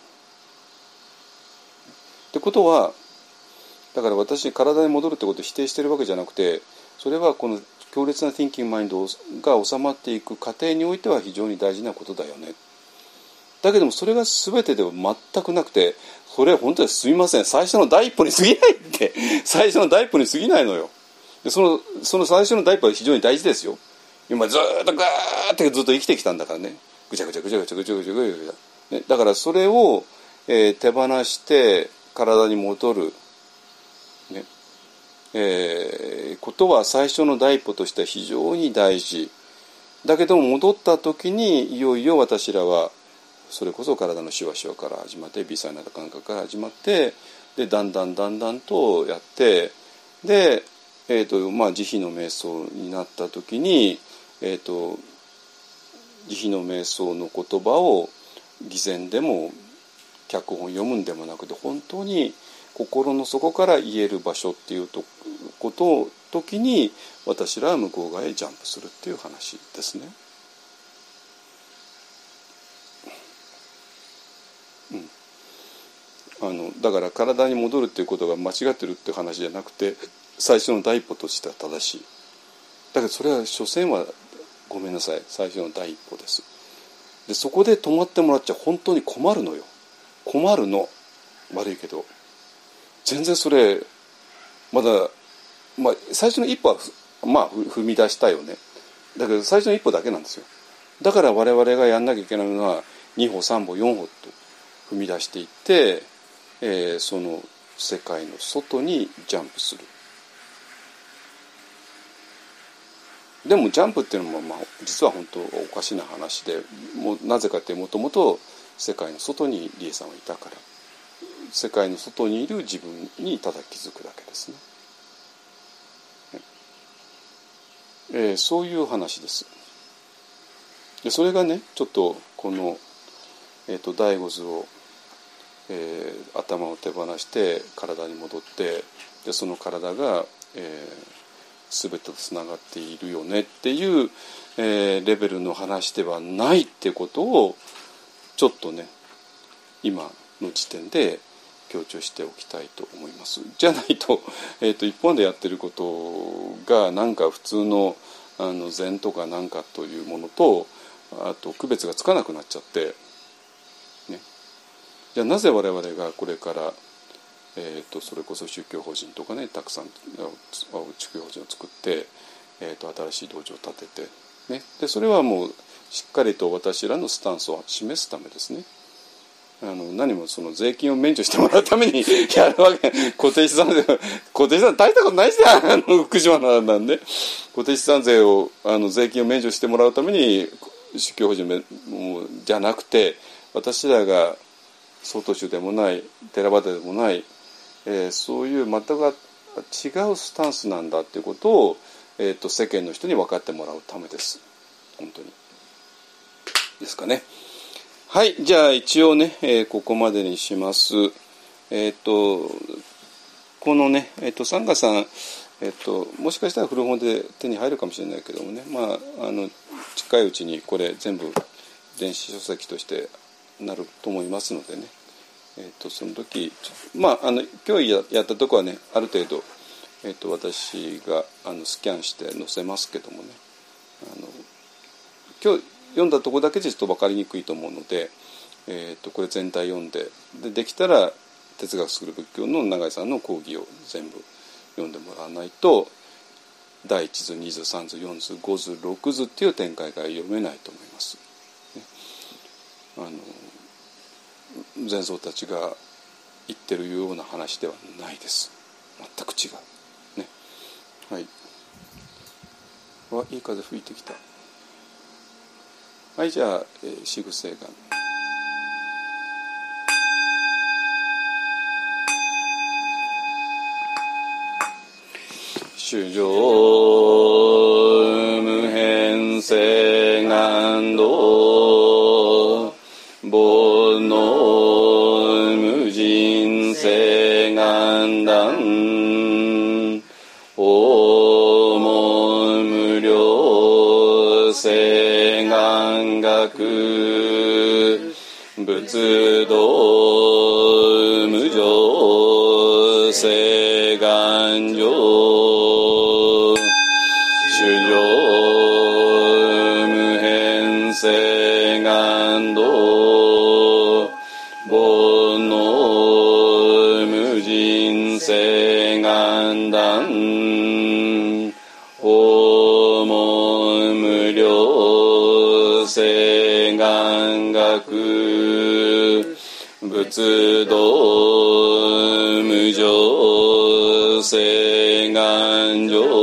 ってことはだから私体に戻るってことを否定してるわけじゃなくてそれはこの強烈な thinking マインドが収まっていく過程においては非常に大事なことだよね。だけどもそれが全てでは全くなくてそれは本当にすみません最初の第一歩に過ぎないって最初の第一歩に過ぎないのよ。でそのその最初の第一歩は非常に大事ですよ。今ずっとガーってずっと生きてきたんだからねぐちゃぐちゃぐちゃぐちゃぐちゃぐちゃぐちゃぐちゃ、ね、だからそれを、えー、手放して体に戻る、ね。えー、ことは最初の第一歩としては非常に大事。だけども戻った時にいよいよ私らはそれこそ体のしわしわから始まって微細な感覚から始まってでだんだんだんだんとやってで、えーとまあ、慈悲の瞑想になった時に、えーと、慈悲の瞑想の言葉を偽善でも脚本読むんでもなくて本当に心の底から言える場所っていうとことを時に私らは向こう側へジャンプするっていう話ですね。うん、あのだから体に戻るっていうことが間違ってるっていう話じゃなくて最初の第一歩としては正しい。だけどそれは所詮はごめんなさい最初の第一歩です。でそこで止まってもらっちゃ本当に困るのよ。困るの。悪いけど。全然それまだ、まあ、最初の一歩はまあ踏み出したよね。だけど最初の一歩だけなんですよ。だから我々がやんなきゃいけないのは2歩3歩4歩と踏み出していって、えー、その世界の外にジャンプする。でもジャンプっていうのも、まあ、実は本当おかしな話でもうなぜかってもともと世界の外に理恵さんはいたから世界の外にいる自分にただ気づくだけですね。えー、そういう話です。でそれがねちょっとこの、えーと、第五図を、えー、頭を手放して体に戻ってでその体が、えー、全てとつながっているよねっていう、えー、レベルの話ではないってことをちょっとね今の時点で強調しておきたいと思います。じゃないと, *laughs* えーと、一本でやってることがなんか普通のあの禅とかなんかというものとあと区別がつかなくなっちゃって、ね、じゃあなぜ我々がこれから、えーと、それこそ宗教法人とかねたくさん宗教法人を作って、えー、と新しい道場を建てて、ね、でそれはもうしっかりと私らのスタンスを示すためですね。あの何もその税金を免除してもらうために *laughs* やるわけ固定資産税固定資産大したことないじゃんあの福島なんで。固定資産税をあの税金を免除してもらうために宗教法人じゃなくて私らが曹洞宗でもない寺端でもない、えー、そういう全く違うスタンスなんだっていうことを、えーと、世間の人に分かってもらうためです。本当に。ですかね。はいじゃあ一応ね、えー、ここまでにします。えっ、ー、とこのね、えーと、サンガさん、えーと、もしかしたら古本で手に入るかもしれないけどもね。まああの近いうちにこれ全部電子書籍としてなると思いますのでね。えーと、その時まああの今日やったとこはねある程度、えーと、私があのスキャンして載せますけどもね。あの今日読んだとこだけでちょっと分かりにくいと思うので、えーと、これ全体読んででできたら哲学する仏教の永井さんの講義を全部読んでもらわないと第1図2図3図4図5図6図っていう展開が読めないと思います。あの前僧たちが言ってるような話ではないです。全く違う。ね。はい。わいい風吹いてきた。はいじゃあ、えー、仕草が主上無変性。仏道無常性。仏道無常誓願上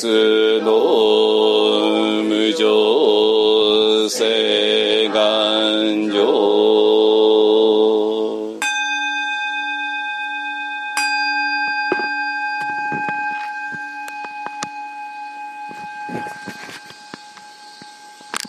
仏道無常性が